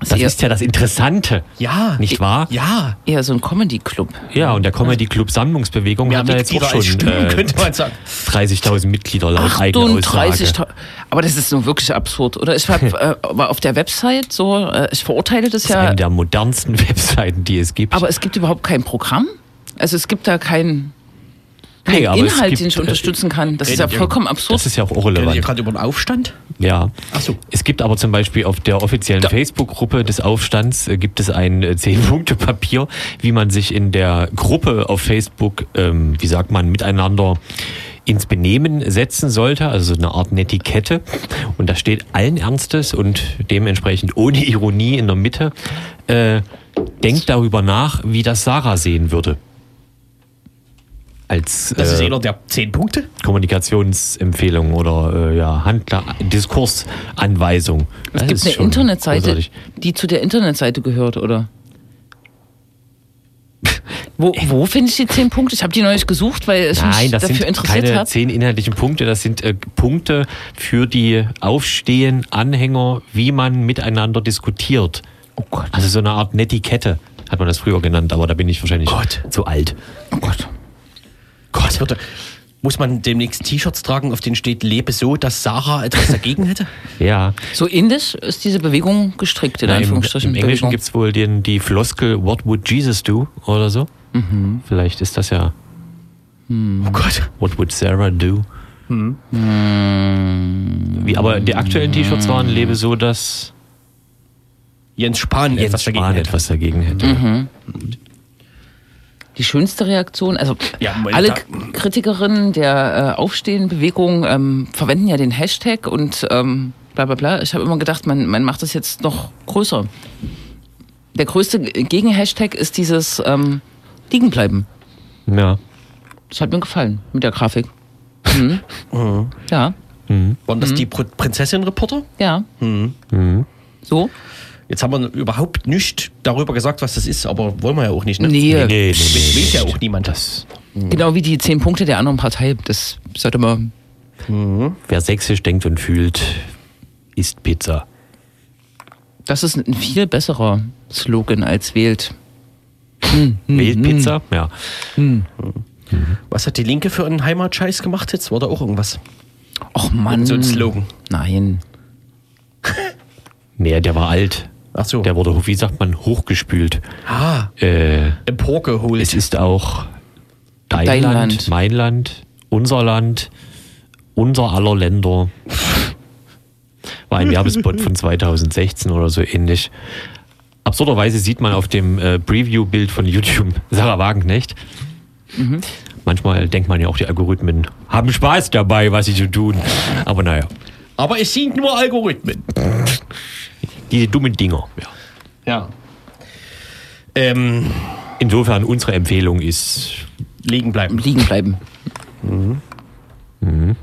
Das ist ja das Interessante. Ja. Nicht wahr? Ja. Eher so ein Comedy-Club. Ja, und der Comedy Club Sammlungsbewegung Mehr hat da jetzt auch schon Stimmen, äh, könnte man sagen. 30.000 Mitglieder laut eigener Aussage. 38.000. Aber das ist nun wirklich absurd, oder? Ich hab, äh, war auf der Website so, äh, ich verurteile das Das ist ja, eine der modernsten Webseiten, die es gibt. aber es gibt überhaupt kein Programm. Also es gibt da keinen kein Nee, Inhalt, gibt, den ich äh, unterstützen kann. Das ist ja vollkommen absurd. das ist ja auch Redet ihr irrelevant. gerade über den Aufstand? Ja. Ach so. Es gibt aber zum Beispiel auf der offiziellen Facebook-Gruppe des Aufstands äh, gibt es ein äh, 10-Punkte-Papier, wie man sich in der Gruppe auf Facebook, ähm, wie sagt man, miteinander ins Benehmen setzen sollte, also so eine Art Netiquette. Und da steht allen Ernstes und dementsprechend ohne Ironie in der Mitte, äh, denkt darüber nach, wie das Sarah sehen würde. Als Das ist äh, einer der 10 Punkte. Kommunikationsempfehlung oder äh, ja, Handler Diskursanweisung. Es Das gibt eine Internetseite, großartig. die zu der Internetseite gehört, oder? Wo, wo finde ich die zehn Punkte? Ich habe die neulich gesucht, weil es Nein, mich das dafür sind interessiert keine hat. zehn inhaltlichen Punkte, das sind äh, Punkte für die Aufstehen Anhänger, wie man miteinander diskutiert. Oh Gott. Also so eine Art Netiquette hat man das früher genannt, aber da bin ich wahrscheinlich Gott. zu alt. Oh Gott. Gott, würde, muss man demnächst T-Shirts tragen, auf denen steht, lebe so, dass Sarah etwas dagegen hätte? Ja, So ähnlich ist diese Bewegung gestrickt, in Na, im, Anführungsstrichen. im Englischen Bewegung. gibt es wohl den, die Floskel What would Jesus do oder so. Mhm. Vielleicht ist das ja Oh Gott. What would Sarah do? Hm. Wie, aber die aktuellen T-Shirts waren lebe so, dass Jens Spahn Jens etwas dagegen Spahn hätte. etwas dagegen hätte. Mhm. Die schönste Reaktion, also Ja, alle da- Kritikerinnen der äh, Aufstehen-Bewegung ähm, verwenden ja den Hashtag und ähm, bla bla bla. Ich habe immer gedacht, man, man macht das jetzt noch größer. Der größte Gegen-Hashtag ist dieses ähm, Liegenbleiben. Ja. Das hat mir gefallen mit der Grafik. Mhm. Ja, Waren das die Pr Prinzessin-Reporter? ja. So? Jetzt haben wir überhaupt nicht darüber gesagt, was das ist, aber wollen wir ja auch nicht. Ne? Nee, Nee, nee, nee, Weiß, nee, weiß ja auch niemand. Das, genau wie die zehn Punkte der anderen Partei. Das sollte man. wer sächsisch denkt und fühlt, isst Pizza. Das ist ein viel besserer Slogan als wählt. Wählt Pizza? Ja. Was hat die Linke für einen Heimatscheiß gemacht jetzt? War da auch irgendwas? Och Mann. So ein Slogan. Nein. Nee, der war alt. Ach so. Der wurde, wie sagt man, hochgespült. ah, Äh, emporgeholt. es ist auch dein, Dein Land, Land. mein Land, unser Land, unser aller Länder. War ein Werbespot von 2016 oder so ähnlich. Absurderweise sieht man auf dem äh, Preview-Bild von YouTube Sarah Wagenknecht. Manchmal denkt man ja auch, die Algorithmen haben Spaß dabei, was sie so tun. Aber naja, Aber es sind nur Algorithmen. Diese dummen Dinger. Ja. Ja. Ähm, Insofern unsere Empfehlung ist, liegen bleiben. Liegen bleiben.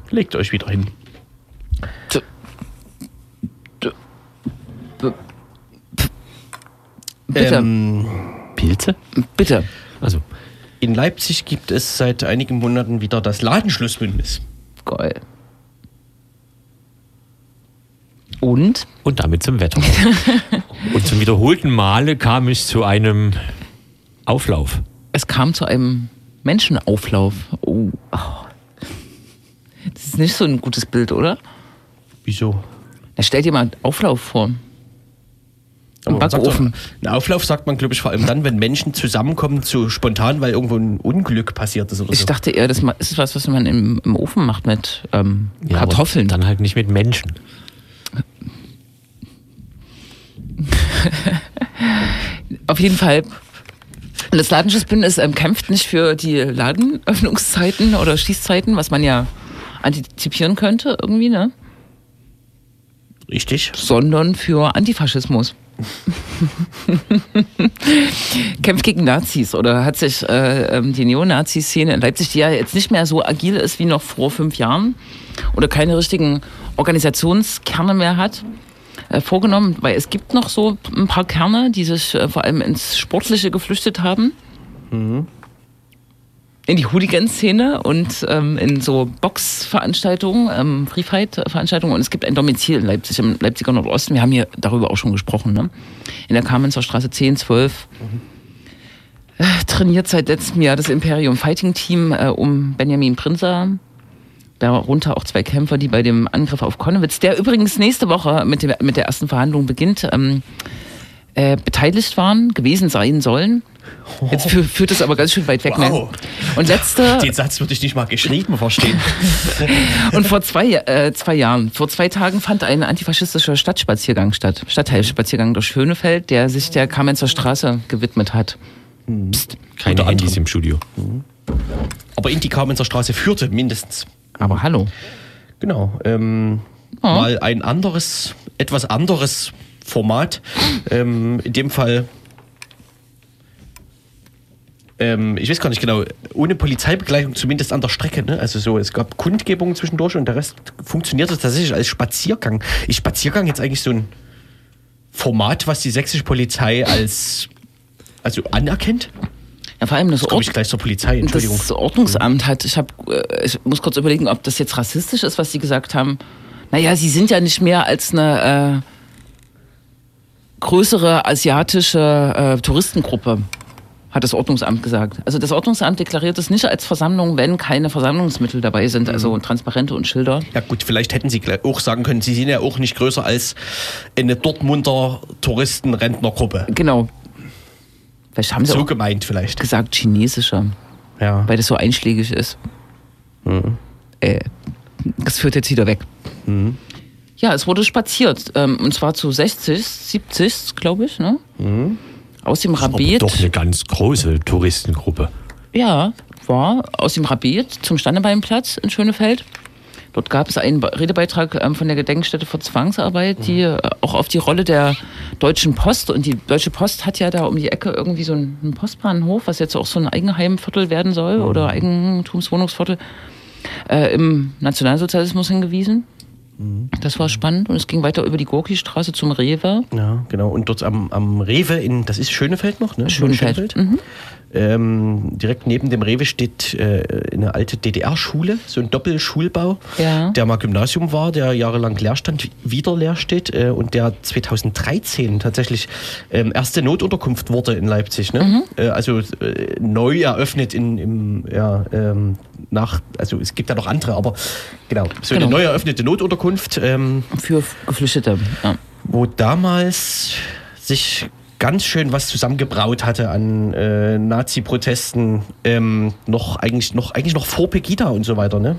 Legt euch wieder hin. D- Bitte, Ähm, Pilze? bitte. Also, in Leipzig gibt es seit einigen Monaten wieder das Ladenschlussbündnis. Geil. Und? Und damit zum Wetter. Und zum wiederholten Male kam es zu einem Auflauf. Es kam zu einem Menschenauflauf. Oh. Das ist nicht so ein gutes Bild, oder? Wieso? Na, stell dir mal einen Auflauf vor. Im Backofen. doch, Ein Auflauf sagt man, glaube ich, vor allem dann, wenn Menschen zusammenkommen, zu spontan, weil irgendwo ein Unglück passiert ist oder Ich so. dachte eher, das ist was, was man im, im Ofen macht mit ähm, Ja, aber Kartoffeln. Dann halt nicht mit Menschen. Auf jeden Fall. Das Ladenschutzbündnis ähm, kämpft nicht für die Ladenöffnungszeiten oder Schließzeiten, was man ja antizipieren könnte irgendwie, ne? Richtig. sondern für Antifaschismus. Kämpft gegen Nazis oder hat sich äh, ähm, die Neonazi-Szene in Leipzig, die ja jetzt nicht mehr so agil ist wie noch vor fünf Jahren oder keine richtigen Organisationskerne mehr hat, vorgenommen, weil es gibt noch so ein paar Kerne, die sich äh, vor allem ins Sportliche geflüchtet haben. In die Hooligan-Szene und ähm, in so Boxveranstaltungen, ähm, Free-Fight-Veranstaltungen. Und es gibt ein Domizil in Leipzig, im Leipziger Nordosten. Wir haben hier darüber auch schon gesprochen. Ne? In der Kamenzer Straße 10, 12. Äh, trainiert seit letztem Jahr das Imperium Fighting Team äh, um Benjamin Prinzer. Darunter auch zwei Kämpfer, die bei dem Angriff auf Konnewitz, der übrigens nächste Woche mit, dem, mit der ersten Verhandlung beginnt, ähm, äh, beteiligt waren, gewesen sein sollen. Jetzt fü führt es aber ganz schön weit weg. Wow. Ne? Und letzte, Den Satz würde ich nicht mal geschrieben verstehen. und vor zwei, äh, zwei Jahren, vor zwei Tagen fand ein antifaschistischer Stadtspaziergang statt. Stadtteilspaziergang durch Schönefeld, der sich der Kamenzer Straße gewidmet hat. Keine Unter Handys anderem. im Studio. Aber in die Kamenzer Straße führte mindestens. Aber hallo. Genau. Ähm, Oh. Mal ein anderes, etwas anderes Format. Ähm, in dem Fall. Ähm, ich weiß gar nicht genau, ohne Polizeibegleitung zumindest an der Strecke. Ne? Also so, es gab Kundgebungen zwischendurch und der Rest funktionierte tatsächlich als Spaziergang. Ist Spaziergang jetzt eigentlich so ein Format, was die sächsische Polizei als also anerkennt? Vor allem das, komme Ort, ich gleich zur Polizei, Entschuldigung. das Ordnungsamt hat, ich, hab, äh, ich muss kurz überlegen, ob das jetzt rassistisch ist, was sie gesagt haben. Naja, sie sind ja nicht mehr als eine äh, größere asiatische äh, Touristengruppe, hat das Ordnungsamt gesagt. Also das Ordnungsamt deklariert es nicht als Versammlung, wenn keine Versammlungsmittel dabei sind, also Transparente und Schilder. Ja gut, vielleicht hätten Sie auch sagen können, Sie sind ja auch nicht größer als eine Dortmunder Touristen-Rentnergruppe. Genau. Vielleicht haben sie So gemeint vielleicht. gesagt chinesischer, Ja. weil das so einschlägig ist. Äh, das führt jetzt wieder weg. Ja, es wurde spaziert. Ähm, und zwar zu 60, 70, glaube ich, ne? Aus dem Rabet. doch eine ganz große Touristengruppe. Ja, war aus dem Rabet zum Standebeinplatz in Schönefeld. Dort gab es einen Be- Redebeitrag ähm, von der Gedenkstätte für Zwangsarbeit, die äh, auch auf die Rolle der Deutschen Post und die Deutsche Post hat ja da um die Ecke irgendwie so einen Postbahnhof, was jetzt auch so ein Eigenheimviertel werden soll oder Eigentumswohnungsviertel äh, im Nationalsozialismus hingewiesen. Das war spannend und es ging weiter über die Gorki-Straße zum Rewe. Ja, genau. Und dort am, am Rewe in, das ist Schönefeld noch, ne? Schönefeld. Mhm. Ähm, direkt neben dem Rewe steht äh, eine alte DDR-Schule, so ein Doppelschulbau, Ja. der mal Gymnasium war, der jahrelang leer stand, wieder leer steht äh, und der 2013 tatsächlich ähm, erste Notunterkunft wurde in Leipzig. Ne? Mhm. Äh, also äh, neu eröffnet in, im, ja, ähm, nach, also es gibt ja noch andere, aber genau, so Genau. eine neu eröffnete Notunterkunft. Ähm, Für Geflüchtete. Ja. wo damals sich ganz schön was zusammengebraut hatte an äh, Nazi-Protesten, ähm, noch eigentlich noch eigentlich noch vor Pegida und so weiter, ne?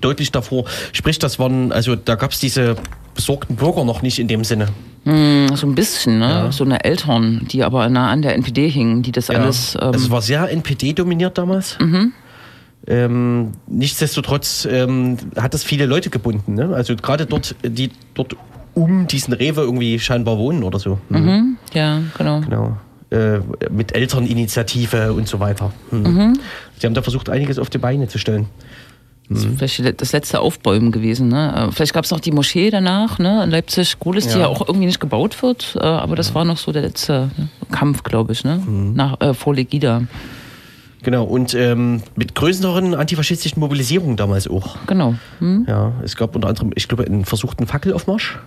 Deutlich davor. Sprich, das waren, also da gab es diese besorgten Bürger noch nicht in dem Sinne. Hm, So ein bisschen, ne? So eine Eltern, die aber nah an der NPD hingen, die das alles. Ähm, also es war sehr NPD dominiert damals. Ähm, nichtsdestotrotz ähm, hat das viele Leute gebunden. Ne? Also gerade dort, die dort um diesen Rewe irgendwie scheinbar wohnen oder so. mhm, ja, genau. Genau. Äh, mit Elterninitiative und so weiter. Hm. Sie haben da versucht, einiges auf die Beine zu stellen. Das ist vielleicht das letzte Aufbäumen gewesen. Ne? Äh, Vielleicht gab es noch die Moschee danach, ne? in Leipzig, Gohlis, die Ja. ja auch irgendwie nicht gebaut wird. Äh, aber das war noch so der letzte ne, Kampf, glaube ich, ne? Nach, äh, vor Legida. Genau, und ähm, mit größeren antifaschistischen Mobilisierungen damals auch. Genau. Hm? Ja, es gab unter anderem, ich glaube, einen versuchten Fackelaufmarsch.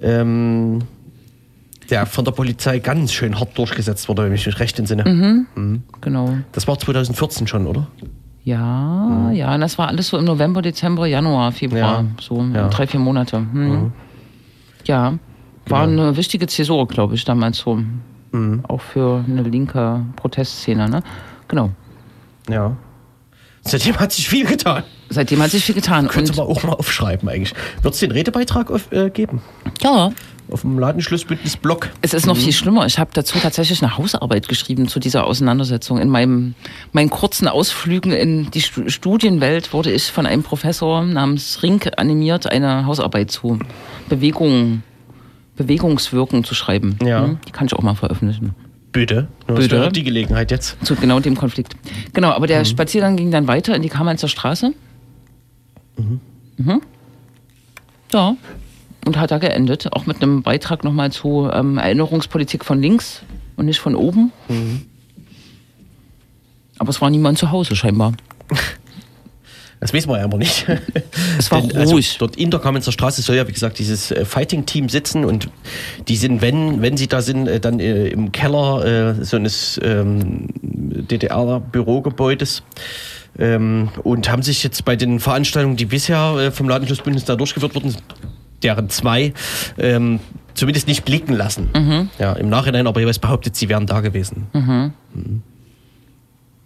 Ähm, der von der Polizei ganz schön hart durchgesetzt wurde, wenn ich mich recht entsinne. Genau. Das war 2014 schon, oder? Ja, ja, und das war alles so im November, Dezember, Januar, Februar. Ja. So Ja. drei, vier Monate. Hm. Ja, war eine wichtige Zäsur, glaube ich, damals so. Auch für eine linke Protestszene, ne? Genau. Ja. Seitdem hat sich viel getan. Seitdem hat sich viel getan. Könnte man auch mal aufschreiben eigentlich. Wird es den Redebeitrag auf, äh, geben? ja, auf dem Ladenschlussbündnis-Blog. Es ist noch viel schlimmer. Ich habe dazu tatsächlich eine Hausarbeit geschrieben zu dieser Auseinandersetzung. In meinem, meinen kurzen Ausflügen in die Stu- Studienwelt wurde ich von einem Professor namens Rink animiert, eine Hausarbeit zu Bewegung, Bewegungswirken zu schreiben. Ja. Hm? Die kann ich auch mal veröffentlichen. Bitte. wäre die Gelegenheit jetzt. Zu genau dem Konflikt. Genau, aber der Spaziergang ging dann weiter in die Kamenzer Straße. Mhm. Ja. Und hat da geendet, auch mit einem Beitrag nochmal zu ähm, Erinnerungspolitik von links und nicht von oben. Aber es war niemand zu Hause scheinbar. Das wissen wir ja immer nicht. Es war Denn, also, ruhig. dort in der Kamenzer Straße soll ja, wie gesagt, dieses äh, Fighting-Team sitzen und die sind, wenn, wenn sie da sind, äh, dann äh, im Keller äh, so eines ähm, DDR-Bürogebäudes. Ähm, und haben sich jetzt bei den Veranstaltungen, die bisher äh, vom Ladenschutzbündnis da durchgeführt wurden, deren zwei, ähm, zumindest nicht blicken lassen. Mhm. Ja, Im Nachhinein aber jeweils behauptet, sie wären da gewesen.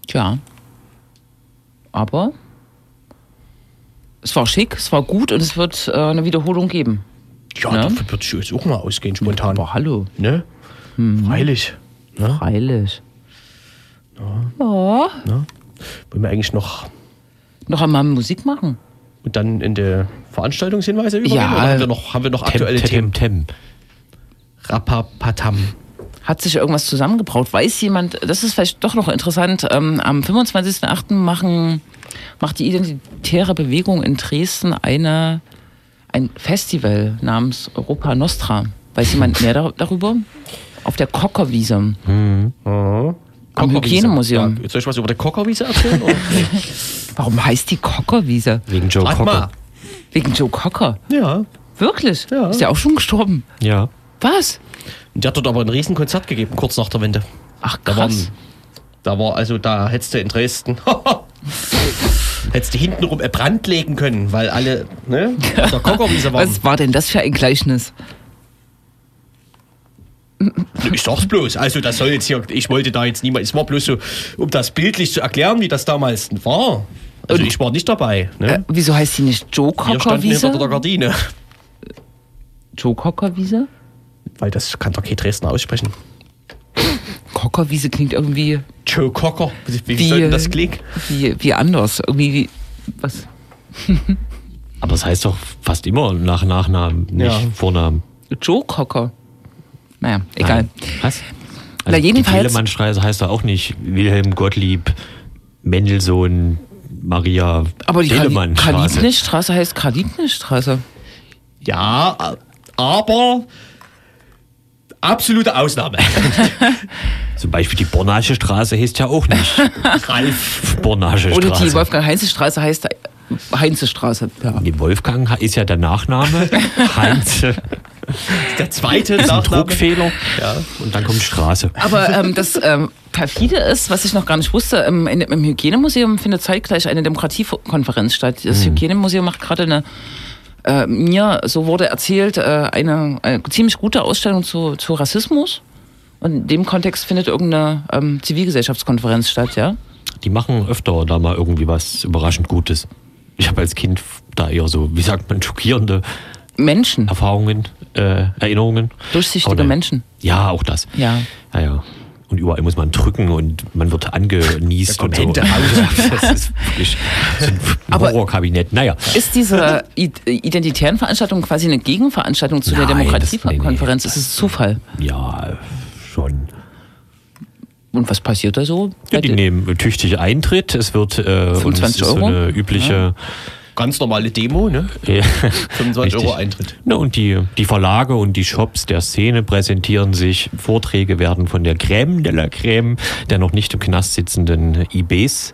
Tja. Aber es war schick, es war gut und es wird äh, eine Wiederholung geben. Ja, Ja. davon würde ich jetzt auch mal ausgehen, spontan. Aber hallo. Ne? Freilich. Ne? Freilich. Ja. Wollen wir eigentlich noch Noch einmal Musik machen. und dann in die Veranstaltungshinweise übergehen? Ja. Haben wir noch, haben wir noch aktuelle Tem, Themen? tem. Rapapatam. Hat sich irgendwas zusammengebraut? Weiß jemand, das ist vielleicht doch noch interessant, ähm, am 25.08. machen, macht die Identitäre Bewegung in Dresden eine, ein Festival namens Europa Nostra. Weiß jemand mehr dar darüber? Auf der Kockerwiese. Am Hygienemuseum. Ja, jetzt soll ich was über die Kockerwiese erzählen? oder? Warum heißt die Kockerwiese? Wegen Joe Rat Cocker. mal. Wegen Joe Cocker. Ja. Wirklich? Ja. Ist der auch schon gestorben? Ja. Was? Der hat dort aber ein Riesenkonzert gegeben, kurz nach der Wende. Ach Da, krass. waren, da war also, da hättest du in Dresden, hättest du hintenrum ein Brand legen können, weil alle ne, auf der waren. Was war denn das für ein Gleichnis? Ich sag's bloß. Also, das soll jetzt hier, ich wollte da jetzt niemand, es war bloß so, um das bildlich zu erklären, wie das damals war. Also, Und- ich war nicht dabei. Äh, Ne? wieso heißt die nicht Joe Wir standen hinter der Cockerwiese? Gardine. Joe Cockerwiese? Weil das kann doch kein Dresdner aussprechen. Cockerwiese klingt irgendwie Joe Cocker. Wie, wie, Wie, soll denn das klingen? wie, wie anders. Irgendwie wie, was? Aber es heißt doch fast immer nach Nachnamen, nicht Ja. Vornamen. Joe Cocker. Naja, egal. Nein. Was? Na, Also jedenfalls- Die Telemannstraße heißt doch auch nicht Wilhelm Gottlieb, Mendelssohn, Maria Aber die Telemann-Straße. Kalibnichstraße heißt Kalibnichstraße. Ja, aber absolute Ausnahme. Zum Beispiel die Bornasche Straße heißt ja auch nicht Ralf. Bornasche Oder die Straße. Wolfgang-Heinze-Straße heißt Heinze-Straße. Ja. Die Wolfgang ist ja der Nachname. Heinz ist Der zweite ein Nachname. Druckfehler. Ja. Und dann kommt Straße. Aber ähm, das ähm, perfide ist, was ich noch gar nicht wusste, in, im Hygienemuseum findet zeitgleich eine Demokratiekonferenz statt. Das Hygienemuseum macht gerade eine, äh, mir, so wurde erzählt, äh, eine, eine ziemlich gute Ausstellung zu, zu Rassismus. Und in dem Kontext findet irgendeine ähm, Zivilgesellschaftskonferenz statt, ja? Die machen öfter da mal irgendwie was überraschend Gutes. Ich habe als Kind da eher so, wie sagt man, schockierende Menschen, Erfahrungen, äh, Erinnerungen. durchsichtige Oder- Menschen. Ja, auch das. Ja. Ja, ja. Und überall muss man drücken und man wird angenießt und so. Hände raus. Das ist wirklich so ein Aber- Horrorkabinett. Naja. Ist diese identitären Veranstaltung quasi eine Gegenveranstaltung zu der Nein, das- Demokratiekonferenz? nee, nee. Ist es Zufall? Ja, schon. Und was passiert da so? Ja, die nehmen tüchtig Eintritt. Es wird äh, und es 25 ist so Euro? eine übliche Ganz normale Demo, ne? ja. 25 Richtig. Euro Eintritt. Na, und die, die Verlage und die Shops der Szene präsentieren sich. Vorträge werden von der Crème de la Crème, der noch nicht im Knast sitzenden IBs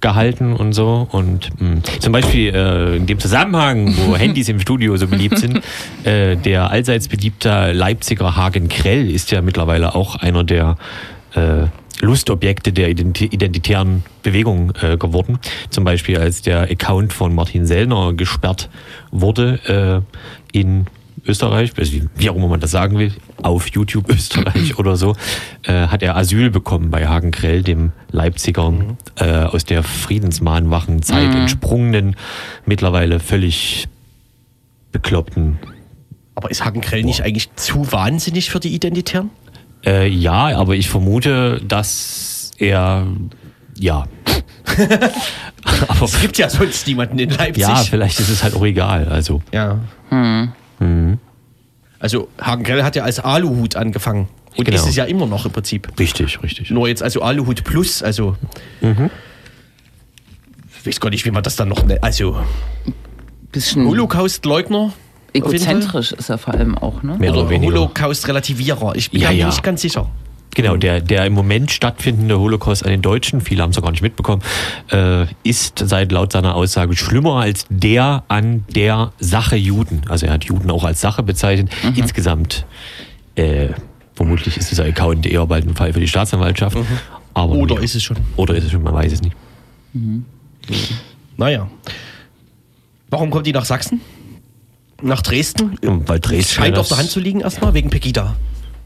gehalten und so. Und mh, zum Beispiel äh, in dem Zusammenhang, wo Handys im Studio so beliebt sind, äh, der allseits beliebter Leipziger Hagen Krell ist ja mittlerweile auch einer der äh, Lustobjekte der identi identitären Bewegung äh, geworden. Zum Beispiel als der Account von Martin Sellner gesperrt wurde äh, in Österreich, also wie- auch immer man das sagen will, auf YouTube Österreich oder so, äh, hat er Asyl bekommen bei Hagen Krell, dem Leipziger äh, aus der Friedensmahnwachenzeit entsprungenen, mittlerweile völlig bekloppten Aber ist Hagen Grell nicht eigentlich zu wahnsinnig für die Identitären? Äh, ja, aber ich vermute, dass er, ja. aber Es gibt ja sonst niemanden in Leipzig. ja, vielleicht ist es halt auch egal. Also, Ja. Also Hagen Grell hat ja als Aluhut angefangen. Und Genau. ist es ja immer noch im Prinzip. richtig, richtig. Nur jetzt also Aluhut Plus, also. Ich weiß gar nicht, wie man das dann noch nennt. Also Bisschen Holocaust-Leugner. Egozentrisch ist er vor allem auch, ne? Mehr oder Oder weniger. Holocaust-Relativierer. Ich bin Ja, mir ja. nicht ganz sicher. Genau, der, der im Moment stattfindende Holocaust an den Deutschen, viele haben es gar nicht mitbekommen, äh, ist seit laut seiner Aussage schlimmer als der an der Sache Juden. Also er hat Juden auch als Sache bezeichnet. Mhm. Insgesamt, äh, vermutlich ist dieser Account eher bald ein Fall für die Staatsanwaltschaft. Aber Mhm. Oder ja. ist es schon? Oder ist es schon, man weiß es nicht. Naja. Warum kommt die nach Sachsen? Nach Dresden? Weil Dresden Scheint auf der Hand zu liegen erstmal, wegen Pegida.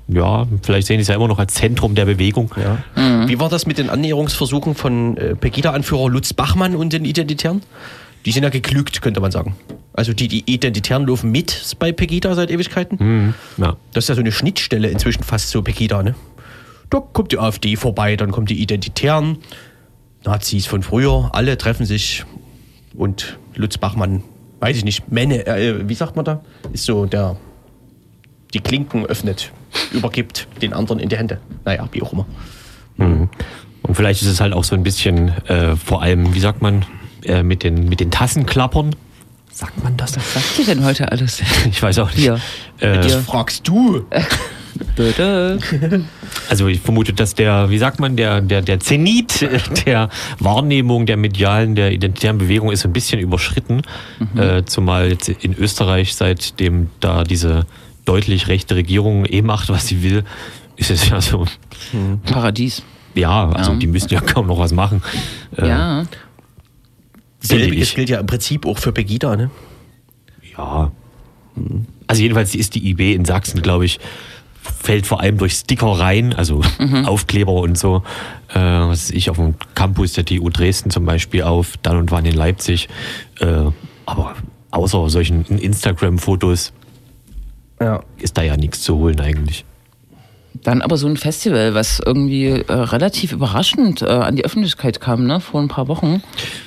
Ja, vielleicht sehen sie es ja immer noch als Zentrum der Bewegung. Ja. Wie war das mit den Annäherungsversuchen von äh, Pegida-Anführer Lutz Bachmann und den Identitären? Die sind ja geglückt, könnte man sagen. Also die, die Identitären laufen mit bei Pegida seit Ewigkeiten. Mhm. Ja. Das ist ja so eine Schnittstelle inzwischen fast so Pegida, ne? Da kommt die AfD vorbei, dann kommen die Identitären, Nazis von früher, alle treffen sich und Lutz Bachmann, weiß ich nicht, Männe, äh, wie sagt man da? Ist so der, die Klinken öffnet, übergibt den anderen in die Hände. Naja, wie auch immer. Mhm. Und vielleicht ist es halt auch so ein bisschen, äh, vor allem, wie sagt man, äh, mit, den, mit den Tassenklappern. Sagt man das? Was sagt ihr denn heute alles? Ich weiß auch nicht. Hier. Äh, Das fragst du. Also ich vermute, dass der, wie sagt man, der, der, der Zenit der Wahrnehmung der medialen, der identitären Bewegung ist ein bisschen überschritten. Äh, zumal jetzt in Österreich, seitdem da diese deutlich rechte Regierung eh macht, was sie will, ist es ja so, Paradies. ja, also Ja. die müssen ja kaum noch was machen. Äh, Ja. Selbiges gilt ja im Prinzip auch für Pegida, ne? Ja. Also jedenfalls ist die IB in Sachsen, glaube ich, fällt vor allem durch Stickereien, also Aufkleber und so, äh, was ich auf dem Campus der TU Dresden zum Beispiel auf, dann und wann in Leipzig. Äh, aber außer solchen Instagram-Fotos Ja. ist da ja nichts zu holen eigentlich. Dann aber so ein Festival, was irgendwie äh, relativ überraschend äh, an die Öffentlichkeit kam, ne? Vor ein paar Wochen.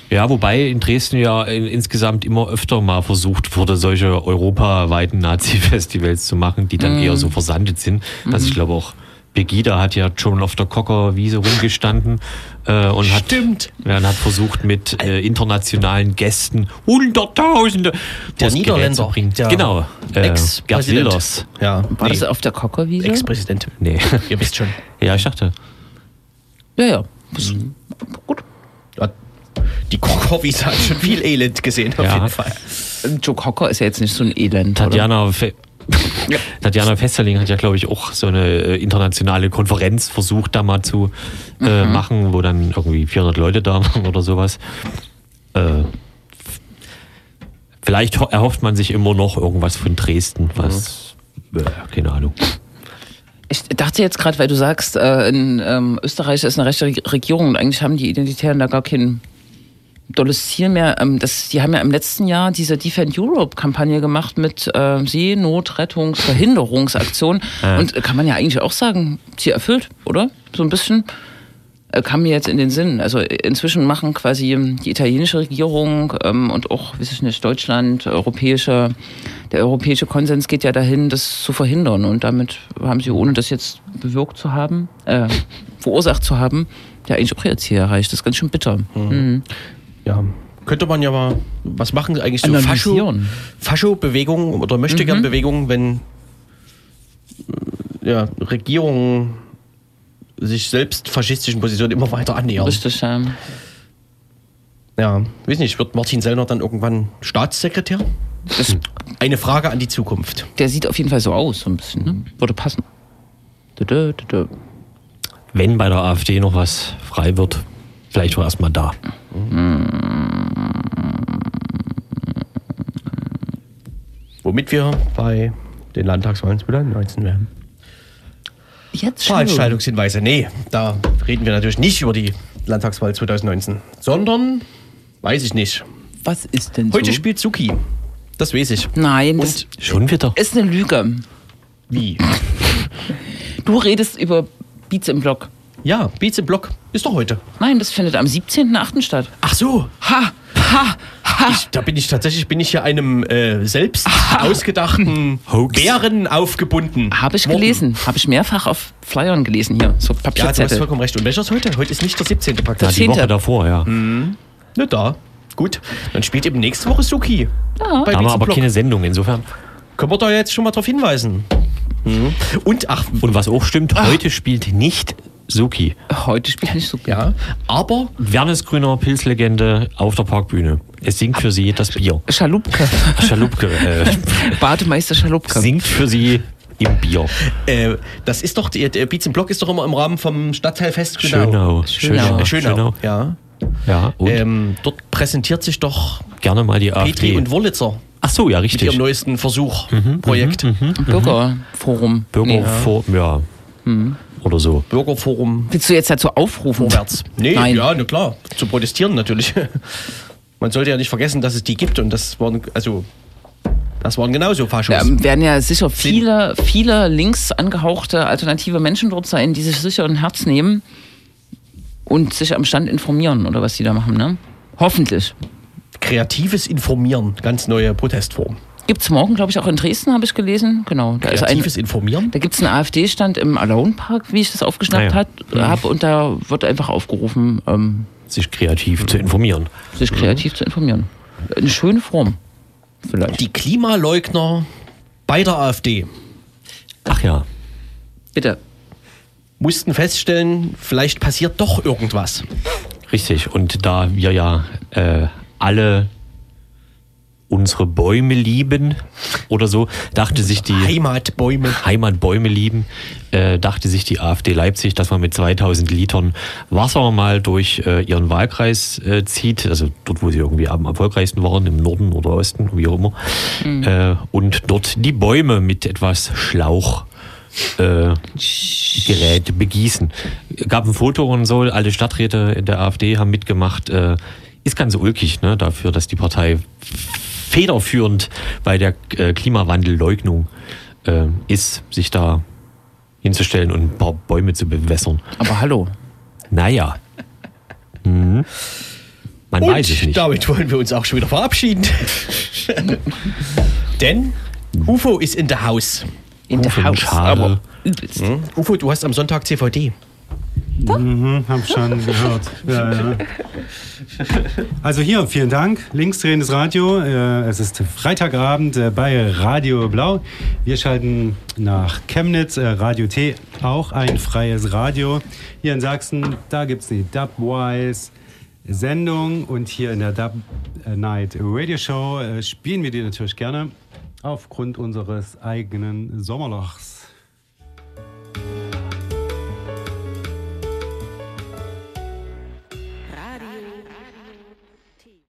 Ja, wobei in Dresden ja in, insgesamt immer öfter mal versucht wurde, solche europaweiten Nazi-Festivals zu machen, die dann eher so versandet sind. Also ich glaube auch Pegida hat ja schon auf der Cocker Wiese rumgestanden äh, und hat, Stimmt. ja, und hat versucht mit äh, internationalen Gästen Hunderttausende Der Niederländer, zu bringen. der genau, äh, Gerd Ex-Präsident. Wilders. Ja, War nee, das auf der Cockerwiese? Ex-Präsident. Nee, Ihr wisst schon. ja, ich dachte. Ja, ja. Das- Gut. Ja, Die Kokowiese hat schon viel Elend gesehen, auf Ja. jeden Fall. Joe Cocker ist ja jetzt nicht so ein Elend. oder? Tatjana, Fe Tatjana Festerling hat ja, glaube ich, auch so eine äh, internationale Konferenz versucht, da mal zu äh, machen, wo dann irgendwie 400 Leute da waren oder sowas. Äh, vielleicht ho- erhofft man sich immer noch irgendwas von Dresden, was, äh, keine Ahnung. Ich dachte jetzt gerade, weil du sagst, äh, in ähm, Österreich ist eine rechte Reg- Regierung und eigentlich haben die Identitären da gar kein dolles Ziel mehr. Ähm, das, die haben ja im letzten Jahr diese Defend Europe-Kampagne gemacht mit äh, Seenotrettungsverhinderungsaktion. Und äh, kann man ja eigentlich auch sagen, Ziel erfüllt, oder? So ein bisschen. Äh, kam mir jetzt in den Sinn. Also äh, inzwischen machen quasi ähm, die italienische Regierung ähm, und auch, weiß ich nicht, Deutschland, europäische, der europäische Konsens geht ja dahin, das zu verhindern. Und damit haben sie, ohne das jetzt bewirkt zu haben, äh, verursacht zu haben, ja eigentlich auch ihr Ziel erreicht. Das ist ganz schön bitter. Mhm. Ja. Könnte man ja mal was machen, eigentlich so Fascho-. Fascho-Bewegungen oder möchte gern Bewegungen, wenn äh, ja, Regierungen sich selbst faschistischen Positionen immer weiter annähern. Richtig, ähm, Ja, weiß nicht, wird Martin Sellner dann irgendwann Staatssekretär? das, Eine Frage an die Zukunft. der sieht auf jeden Fall so aus, so ein bisschen. Ne? Würde passen. Wenn bei der AfD noch was frei wird, vielleicht war erstmal da. Womit wir bei den Landtagswahlen 2019 wären. Jetzt schon. Veranstaltungshinweise. Nee, da reden wir natürlich nicht über die Landtagswahl 2019, sondern, weiß ich nicht. Was ist denn Heute so? spielt Suki Das weiß ich. Nein, das Und Schon wieder. ist eine Lüge. wie? Du redest über Beats im Block. Ja, Beats im Block ist doch heute. Nein, das findet am 17.8. statt. Ach so. Ha, ha, ha. Ich, da bin ich tatsächlich bin ich hier einem äh, selbst ausgedachten Hoax. Bären aufgebunden. Habe ich worden. gelesen. Habe ich mehrfach auf Flyern gelesen hier. So Ja, du hast Papierzettel. vollkommen recht. Und welcher ist heute? Heute ist nicht der 17. Pakt. Ja, die Woche Zehnte. davor, ja. Na da. Gut. Dann spielt eben nächste Woche Suki. Ja. Bei Da haben wir aber Block. keine Sendung, insofern. Können wir da jetzt schon mal drauf hinweisen. Mhm. Und ach, Und was auch stimmt, heute spielt nicht Suki. Heute spielt nicht so gut. ja, aber Wernesgrüner Pilzlegende auf der Parkbühne. Es singt für sie das Bier. Schalupke. Schalupke äh, Bademeister Schalupke. singt für sie im Bier. äh, das ist doch, der, Beats im Block ist doch immer im Rahmen vom Stadtteilfest Schönau. Schönau. Äh, Schönau. Ja. Ja, und Ähm, dort präsentiert sich doch gerne mal die Petri AfD. und Wurlitzer Ach so, ja, mit ihrem richtig. neuesten Versuch, Projekt. Bürgerforum. Bürgerforum, ja. Oder so. Bürgerforum Willst du jetzt dazu aufrufen? vorwärts. Nee, Nein. ja, na klar, zu protestieren natürlich. Man sollte ja nicht vergessen, dass es die gibt und das waren, also, das waren genauso Faschos. Ähm, werden ja sicher viele, viele links angehauchte alternative Menschen dort sein, die sich sicher ein Herz nehmen und sich am Stand informieren oder was die da machen, ne? Hoffentlich. Kreatives Informieren, ganz neue Protestform. Gibt's morgen, glaube ich, auch in Dresden, habe ich gelesen. Genau. Da ist ein, Kreatives Informieren? da gibt es einen AfD-Stand im Alone Park, wie ich das aufgeschnappt Ah ja. hat, hab, und da wird einfach aufgerufen, ähm, Sich kreativ zu informieren. sich kreativ zu informieren. Eine schöne Form. Vielleicht. Die Klimaleugner bei der AfD Ach ja. Bitte. mussten feststellen, vielleicht passiert doch irgendwas. Richtig. Und da wir ja äh, alle unsere Bäume lieben oder so, dachte sich die Heimatbäume. Heimatbäume lieben, äh, dachte sich die AfD Leipzig, dass man mit 2000 Litern Wasser mal durch äh, ihren Wahlkreis äh, zieht, also dort, wo sie irgendwie am erfolgreichsten waren, im Norden oder Osten, wie auch immer, äh, und dort die Bäume mit etwas Schlauch äh, Gerät begießen. Gab ein Foto und so, alle Stadträte in der AfD haben mitgemacht. Äh, ist ganz ulkig, ne, dafür, dass die Partei federführend bei der äh, Klimawandelleugnung äh, ist, sich da hinzustellen und ein paar Bäume zu bewässern. Aber hallo. Naja. Mhm. Man weiß es Und nicht. damit wollen wir uns auch schon wieder verabschieden. Denn UFO ist in der Haus. In der Haus. Aber. Hm? UFO, du hast am Sonntag CVD. Mhm, hab schon gehört. Ja, ja. Also hier, vielen Dank. Linksdrehendes Radio. Äh, es ist Freitagabend äh, bei Radio Blau. Wir schalten nach Chemnitz, äh, Radio T, auch ein freies Radio. Hier in Sachsen, da gibt es die Dubwise Sendung und hier in der Dub Night Radio Show spielen wir die natürlich gerne aufgrund unseres eigenen Sommerlochs.